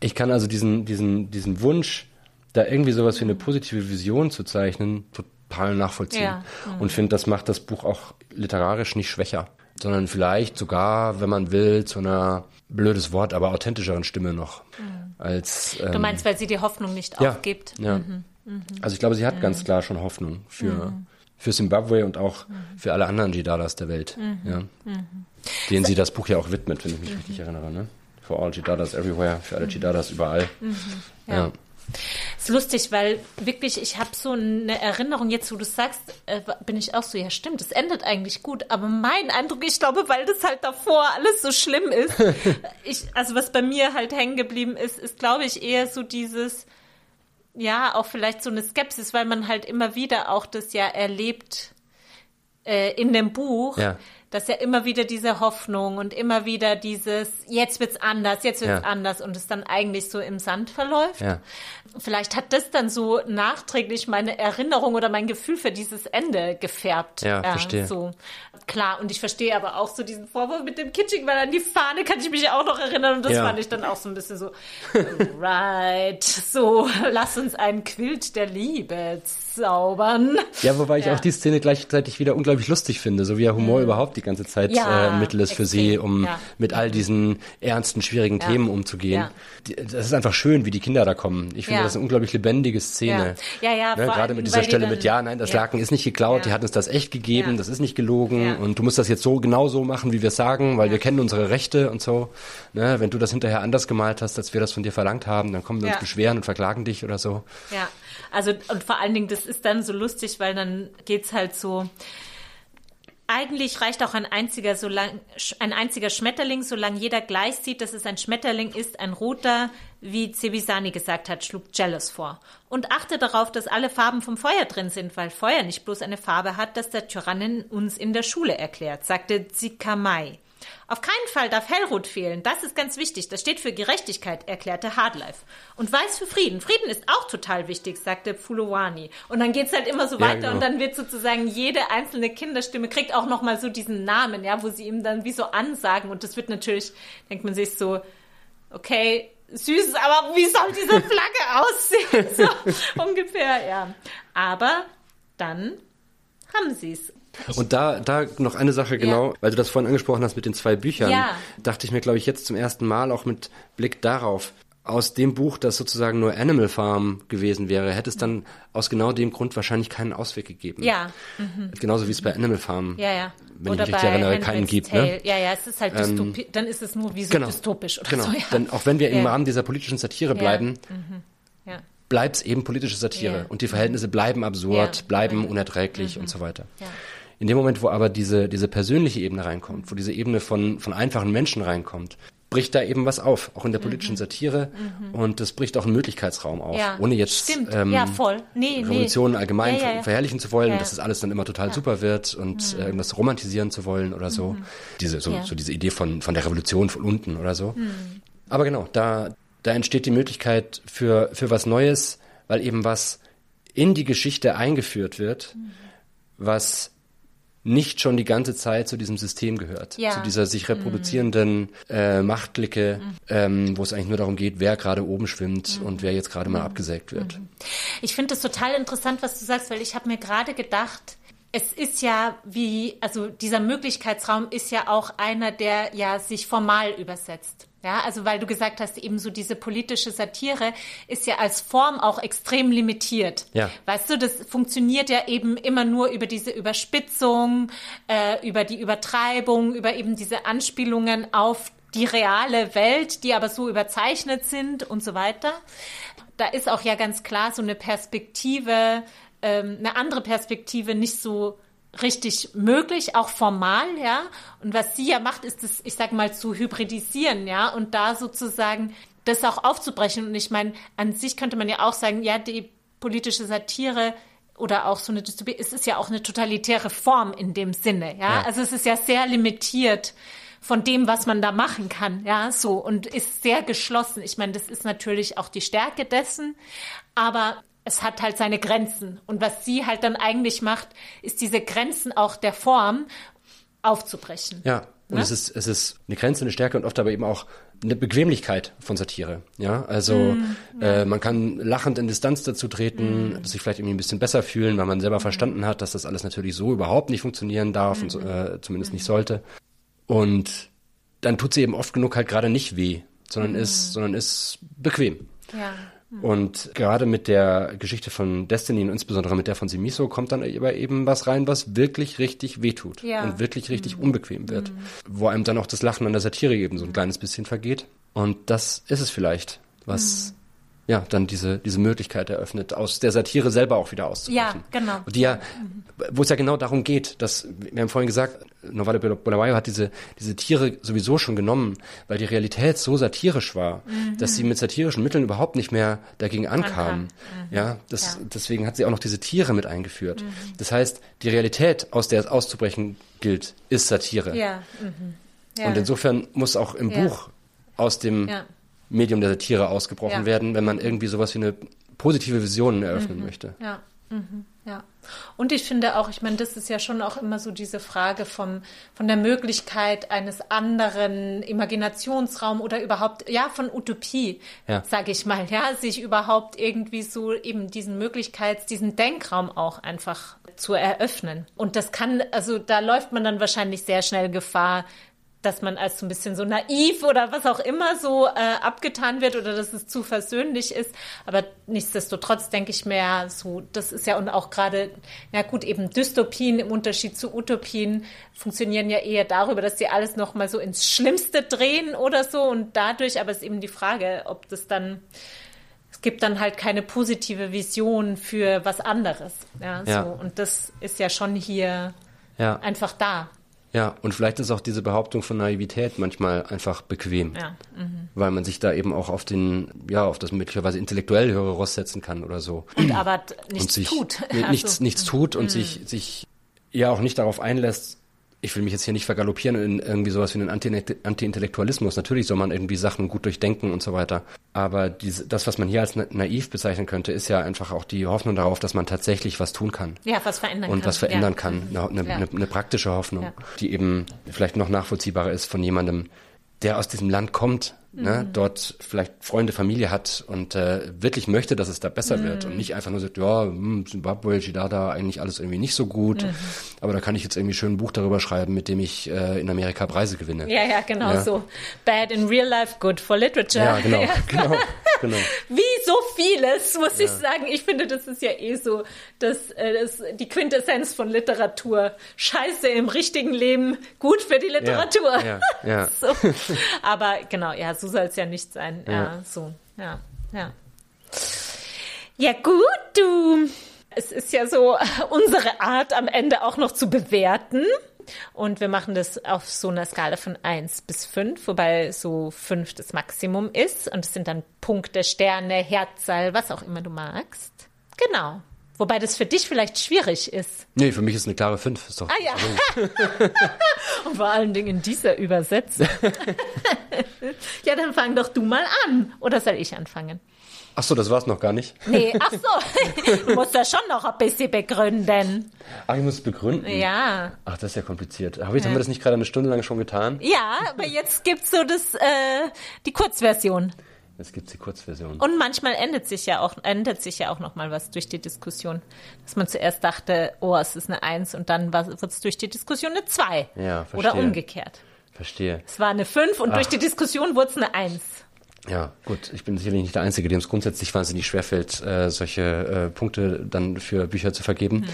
Ich kann also diesen, diesen, diesen Wunsch, da irgendwie sowas wie eine positive Vision zu zeichnen, total nachvollziehen. Ja. Und finde, das macht das Buch auch literarisch nicht schwächer, sondern vielleicht sogar, wenn man will, zu einer blödes Wort, aber authentischeren Stimme noch. Als, ähm, Du meinst, weil sie die Hoffnung nicht ja, aufgibt? Ja. Also ich glaube, sie hat ganz klar schon Hoffnung für, für Zimbabwe und auch für alle anderen Jidadas der Welt, ja. Denen sie das Buch ja auch widmet, wenn ich mich richtig erinnere. Ne? For all Jidadas everywhere, für alle Jidadas überall. Ja. Ist lustig, weil wirklich, ich habe so eine Erinnerung, jetzt wo du sagst, äh, bin ich auch so, ja stimmt, es endet eigentlich gut, aber mein Eindruck, ich glaube, weil das halt davor alles so schlimm ist, ich, also was bei mir halt hängen geblieben ist, ist glaube ich eher so dieses, ja, auch vielleicht so eine Skepsis, weil man halt immer wieder auch das ja erlebt äh, in dem Buch, Ja. Dass ja immer wieder diese Hoffnung und immer wieder dieses, jetzt wird's anders, jetzt wird's Ja. anders und es dann eigentlich so im Sand verläuft. Ja. Vielleicht hat das dann so nachträglich meine Erinnerung oder mein Gefühl für dieses Ende gefärbt. Ja, verstehe. So. Klar, und ich verstehe aber auch so diesen Vorwurf mit dem Kitschig, weil an die Fahne kann ich mich auch noch erinnern und das Ja. fand ich dann auch so ein bisschen so, right, so, lass uns einen Quilt der Liebe zaubern. Ja, wobei ich Ja. auch die Szene gleichzeitig wieder unglaublich lustig finde, so wie ja Humor überhaupt die ganze Zeit Mhm. Ja, äh, Mittel ist für sie, extrem, um ja. mit all diesen ernsten, schwierigen. Themen umzugehen. Die, das ist einfach schön, wie die Kinder da kommen. Ich finde, das ist eine unglaublich lebendige Szene. Ja. Ja, ja, ne, Gerade mit dieser Stelle dann- mit, ja, nein, das. Laken ist nicht geklaut, die hat uns das echt gegeben, das ist nicht gelogen und du musst das jetzt so genau so machen, wie wir es sagen, weil wir kennen unsere Rechte und so. Ne, wenn du das hinterher anders gemalt hast, als wir das von dir verlangt haben, dann kommen wir uns beschweren und verklagen dich oder so. Ja, also und vor allen Dingen, das ist dann so lustig, weil dann geht's halt so. Eigentlich reicht auch ein einziger, solang, ein einziger Schmetterling, solange jeder gleich sieht, dass es ein Schmetterling ist, ein roter, wie Cebisani gesagt hat, schlug Jealous vor. Und achte darauf, dass alle Farben vom Feuer drin sind, weil Feuer nicht bloß eine Farbe hat, das der Tyrannen uns in der Schule erklärt, sagte Zikamai. Auf keinen Fall darf Hellrot fehlen. Das ist ganz wichtig. Das steht für Gerechtigkeit, erklärte Hardlife. Und Weiß für Frieden. Frieden ist auch total wichtig, sagte Pfulowani. Und dann geht's halt immer so Ja, weiter genau. und dann wird sozusagen jede einzelne Kinderstimme kriegt auch nochmal so diesen Namen, ja, wo sie ihm dann wie so ansagen. Und das wird natürlich, denkt man sich so, okay, süß, aber wie soll diese Flagge aussehen? So ungefähr, ja. Aber dann haben sie's. Und da, da noch eine Sache genau, weil du das vorhin angesprochen hast mit den zwei Büchern, Ja. dachte ich mir, glaube ich, jetzt zum ersten Mal auch mit Blick darauf, aus dem Buch, das sozusagen nur Animal Farm gewesen wäre, hätte es dann aus genau dem Grund wahrscheinlich keinen Ausweg gegeben. Ja, Genauso wie es bei Animal Farm, ja, ja. wenn ich mich richtig erinnere, keinen gibt. Ne? Ja, ja, es ist halt dystopi dann ist es nur wie so Genau. dystopisch oder genau. so. Ja. Denn auch wenn wir im Ja. Rahmen dieser politischen Satire bleiben, ja. bleibt es eben politische Satire. Ja. Und die Verhältnisse bleiben absurd, Ja. Mhm. bleiben unerträglich und so weiter. In dem Moment, wo aber diese, diese persönliche Ebene reinkommt, wo diese Ebene von, von einfachen Menschen reinkommt, bricht da eben was auf, auch in der politischen Satire. Und das bricht auch einen Möglichkeitsraum auf, Mhm. Ja. ohne jetzt ähm, Ja, voll. Nee, nee. Revolutionen allgemein Ja, verherrlichen zu wollen, dass das alles dann immer total super wird und äh, irgendwas romantisieren zu wollen oder so. Diese, so, Mhm. Ja. Mhm. so diese Idee von, von der Revolution von unten oder so. Aber genau, da, da entsteht die Möglichkeit für, für was Neues, weil eben was in die Geschichte eingeführt wird, Mhm. was nicht schon die ganze Zeit zu diesem System gehört. Ja. Zu dieser sich reproduzierenden äh, Machtblicke, ähm, wo es eigentlich nur darum geht, wer gerade oben schwimmt und wer jetzt gerade mal abgesägt wird. Ich finde es total interessant, was du sagst, weil ich habe mir gerade gedacht, es ist ja wie, also dieser Möglichkeitsraum ist ja auch einer, der ja sich formal übersetzt. Ja, also weil du gesagt hast, eben so diese politische Satire ist ja als Form auch extrem limitiert. Ja. Weißt du, das funktioniert ja eben immer nur über diese Überspitzung, äh, über die Übertreibung, über eben diese Anspielungen auf die reale Welt, die aber so überzeichnet sind und so weiter. Da ist auch ja ganz klar so eine Perspektive, ähm, eine andere Perspektive nicht so richtig möglich, auch formal, ja. Und was sie ja macht, ist es, ich sag mal, zu hybridisieren, ja, und da sozusagen das auch aufzubrechen. Und ich meine, an sich könnte man ja auch sagen, ja, die politische Satire oder auch so eine Dystopie, es ist ja auch eine totalitäre Form in dem Sinne, ja. Ja. Also es ist ja sehr limitiert von dem, was man da machen kann, ja, so und ist sehr geschlossen. Ich meine, das ist natürlich auch die Stärke dessen, aber es hat halt seine Grenzen. Und was sie halt dann eigentlich macht, ist diese Grenzen auch der Form aufzubrechen. Ja, und Ne? es ist, es ist eine Grenze, eine Stärke und oft aber eben auch eine Bequemlichkeit von Satire. Ja, also Mm, äh, man kann lachend in Distanz dazu treten, sich vielleicht irgendwie ein bisschen besser fühlen, weil man Mm. selber verstanden hat, dass das alles natürlich so überhaupt nicht funktionieren darf und Mm-hmm. äh, zumindest nicht sollte. Und dann tut sie eben oft genug halt gerade nicht weh, sondern Mm. ist, sondern ist bequem. Ja. Und gerade mit der Geschichte von Destiny und insbesondere mit der von Simiso kommt dann aber eben was rein, was wirklich richtig wehtut Ja. Mhm. und wirklich richtig unbequem wird. Wo einem dann auch das Lachen an der Satire eben so ein kleines bisschen vergeht. Und das ist es vielleicht, was Mhm. Ja dann diese, diese Möglichkeit eröffnet, aus der Satire selber auch wieder auszubrechen. Ja, genau. Die ja, wo es ja genau darum geht, dass, wir haben vorhin gesagt, Novale Bulawayo hat diese, diese Tiere sowieso schon genommen, weil die Realität so satirisch war, dass sie mit satirischen Mitteln überhaupt nicht mehr dagegen ankam. Ja, das, Ja. deswegen hat sie auch noch diese Tiere mit eingeführt. Das heißt, die Realität, aus der es auszubrechen gilt, ist Satire. Ja. Mhm. ja. Und insofern muss auch im Ja. Buch aus dem. Medium der Satire ausgebrochen Ja. Mhm. werden, wenn man irgendwie sowas wie eine positive Vision eröffnen möchte. Ja, mhm, ja. Und ich finde auch, ich meine, das ist ja schon auch immer so diese Frage vom, von der Möglichkeit eines anderen Imaginationsraum oder überhaupt, ja, von Utopie, Ja. sage ich mal, ja, sich überhaupt irgendwie so eben diesen Möglichkeits-, diesen Denkraum auch einfach zu eröffnen. Und das kann, also da läuft man dann wahrscheinlich sehr schnell Gefahr, dass man als so ein bisschen so naiv oder was auch immer so äh, abgetan wird oder dass es zu versöhnlich ist. Aber nichtsdestotrotz denke ich mir so, das ist ja und auch gerade, ja gut, eben Dystopien im Unterschied zu Utopien funktionieren ja eher darüber, dass sie alles nochmal so ins Schlimmste drehen oder so und dadurch, aber es ist eben die Frage, ob das dann, es gibt dann halt keine positive Vision für was anderes. Ja, Ja. so. Und das ist ja schon hier Ja. einfach da. Ja, und vielleicht ist auch diese Behauptung von Naivität manchmal einfach bequem. Ja. Weil man sich da eben auch auf den, ja, auf das möglicherweise intellektuell höhere Ross setzen kann oder so. Und aber t- und nichts sich tut. ni- Also, nichts, nichts tut und sich, sich ja auch nicht darauf einlässt, ich will mich jetzt hier nicht vergaloppieren in irgendwie sowas wie einen Anti- Anti-Intellektualismus. Natürlich soll man irgendwie Sachen gut durchdenken und so weiter. Aber diese, das, was man hier als na naiv bezeichnen könnte, ist ja einfach auch die Hoffnung darauf, dass man tatsächlich was tun kann. Ja, was verändern und kann. was verändern ja. kann. Eine, eine, Ja. eine praktische Hoffnung, Ja. die eben vielleicht noch nachvollziehbarer ist von jemandem, der aus diesem Land kommt, ne, Mhm. dort vielleicht Freunde, Familie hat und äh, wirklich möchte, dass es da besser wird Mhm. und nicht einfach nur sagt, ja, hm, Zimbabwe, Chidada, eigentlich alles irgendwie nicht so gut, Mhm. aber da kann ich jetzt irgendwie schön ein Buch darüber schreiben, mit dem ich äh, in Amerika Preise gewinne. Ja, ja, genau Ja. so. Bad in real life, good for literature. Ja, genau, Ja. genau, genau. Wie so vieles, muss ich sagen. Ich finde, das ist ja eh so das, äh, das, die Quintessenz von Literatur. Scheiße im richtigen Leben, gut für die Literatur. Ja, ja. So. Aber genau, ja, so soll es ja nicht sein. Ja, Ja. so, ja, ja. Ja, gut, du. Es ist ja so unsere Art, am Ende auch noch zu bewerten. Und wir machen das auf so einer Skala von 1 bis 5, wobei so 5 das Maximum ist. Und es sind dann Punkte, Sterne, Herzal, was auch immer du magst. Genau. Wobei das für dich vielleicht schwierig ist. Nee, für mich ist eine klare 5. Ist doch, Ah ja. Und vor allen Dingen in dieser Übersetzung. ja, dann fang doch du mal an. Oder soll ich anfangen? Ach so, das war's noch gar nicht. Nee, ach so. Du musst das schon noch ein bisschen begründen. Ach, ich muss es begründen. Ja. Ach, das ist ja kompliziert. Hab ich, Haben wir das nicht gerade eine Stunde lang schon getan? Ja, aber jetzt gibt's so das, äh, die Kurzversion. Es gibt die Kurzversion. Und manchmal ändert sich ja auch, ändert sich ja auch noch mal was durch die Diskussion. Dass man zuerst dachte, oh, es ist eine Eins und dann wird es durch die Diskussion eine Zwei. Ja, verstehe. Oder umgekehrt. Verstehe. Es war eine Fünf und durch die Diskussion wurde es eine Eins. Ja, gut. Ich bin sicherlich nicht der Einzige, dem es grundsätzlich wahnsinnig schwerfällt, äh, solche äh, Punkte dann für Bücher zu vergeben.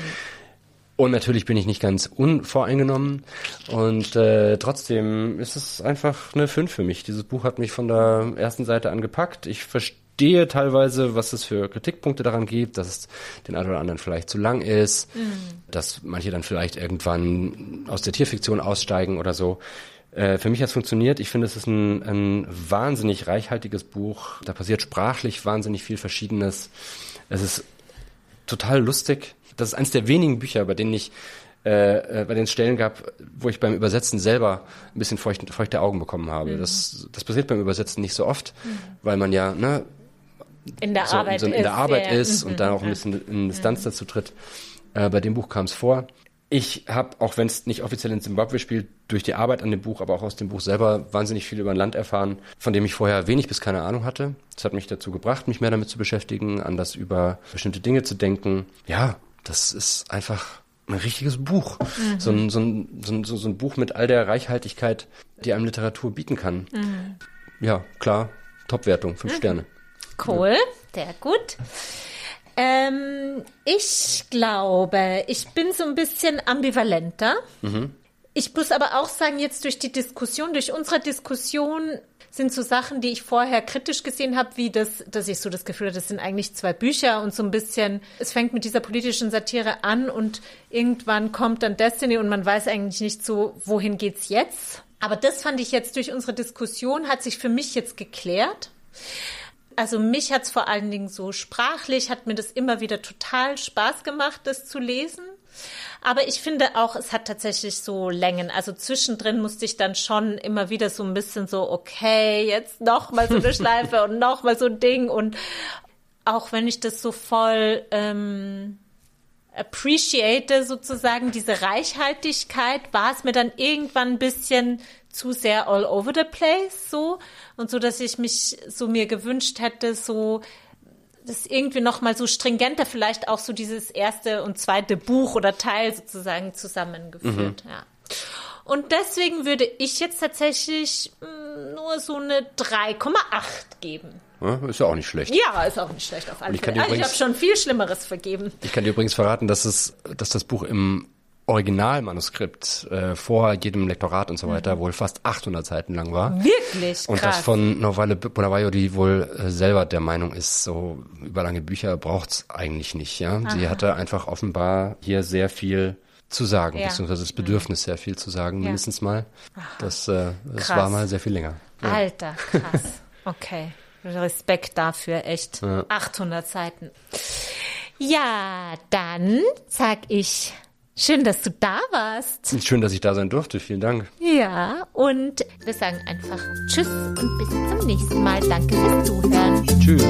Und natürlich bin ich nicht ganz unvoreingenommen. Und äh, trotzdem ist es einfach eine 5 für mich. Dieses Buch hat mich von der ersten Seite an gepackt. Ich verstehe teilweise, was es für Kritikpunkte daran gibt, dass es den einen oder anderen vielleicht zu lang ist, dass manche dann vielleicht irgendwann aus der Tierfiktion aussteigen oder so. Äh, für mich hat es funktioniert. Ich finde, es ist ein, ein wahnsinnig reichhaltiges Buch. Da passiert sprachlich wahnsinnig viel Verschiedenes. Es ist total lustig. Das ist eines der wenigen Bücher, bei denen ich äh, äh, bei denen es Stellen gab, wo ich beim Übersetzen selber ein bisschen feucht, feuchte Augen bekommen habe. Das, das passiert beim Übersetzen nicht so oft, weil man ja ne, In der so, Arbeit so in ist. der Arbeit ja. ist Mhm. und dann auch ein bisschen in Distanz dazu tritt. Äh, bei dem Buch kam es vor. Ich habe, auch wenn es nicht offiziell in Zimbabwe spielt, durch die Arbeit an dem Buch, aber auch aus dem Buch selber wahnsinnig viel über ein Land erfahren, von dem ich vorher wenig bis keine Ahnung hatte. Das hat mich dazu gebracht, mich mehr damit zu beschäftigen, anders über bestimmte Dinge zu denken. Ja, das ist einfach ein richtiges Buch. So, ein, so, ein, so, ein, so ein Buch mit all der Reichhaltigkeit, die einem Literatur bieten kann. Ja, klar, Top-Wertung, fünf Sterne. Cool, sehr gut. Ähm, ich glaube, ich bin so ein bisschen ambivalenter. Ich muss aber auch sagen, jetzt durch die Diskussion, durch unsere Diskussion sind so Sachen, die ich vorher kritisch gesehen habe, wie das, dass ich so das Gefühl hatte, das sind eigentlich zwei Bücher und so ein bisschen, es fängt mit dieser politischen Satire an und irgendwann kommt dann Destiny und man weiß eigentlich nicht so, wohin geht's jetzt. Aber das fand ich jetzt durch unsere Diskussion, hat sich für mich jetzt geklärt. Also mich hat's vor allen Dingen so sprachlich, hat mir das immer wieder total Spaß gemacht, das zu lesen. Aber ich finde auch, es hat tatsächlich so Längen. Also zwischendrin musste ich dann schon immer wieder so ein bisschen so, okay, jetzt noch mal so eine Schleife und noch mal so ein Ding. Und auch wenn ich das so voll ähm, appreciate sozusagen, diese Reichhaltigkeit, war es mir dann irgendwann ein bisschen zu sehr all over the place so. Und so, dass ich mich so mir gewünscht hätte, so das irgendwie noch mal so stringenter vielleicht auch so dieses erste und zweite Buch oder Teil sozusagen zusammengeführt, ja. Und deswegen würde ich jetzt tatsächlich mh, nur so eine 3,8 geben. Ja, ist ja auch nicht schlecht. Ja, ist auch nicht schlecht auf alle ich kann Fälle. dir Ah, Ich übrigens- habe schon viel Schlimmeres vergeben. Ich kann dir übrigens verraten, dass es, dass das Buch im Originalmanuskript äh, vor jedem Lektorat und so weiter wohl fast 800 Seiten lang war. Wirklich Und das krass. von Novale Bulawayo, die wohl äh, selber der Meinung ist, so überlange Bücher braucht's eigentlich nicht. Ja, sie hatte einfach offenbar hier sehr viel zu sagen, Ja. beziehungsweise das Bedürfnis, sehr viel zu sagen, mindestens mal. Das, äh, das Krass. war mal sehr viel länger. Alter, krass. Okay. Respekt dafür, echt. 800 Seiten. Ja, dann sag ich, schön, dass du da warst. Schön, dass ich da sein durfte. Vielen Dank. Ja, und wir sagen einfach Tschüss und bis zum nächsten Mal. Danke fürs Zuhören. Tschüss.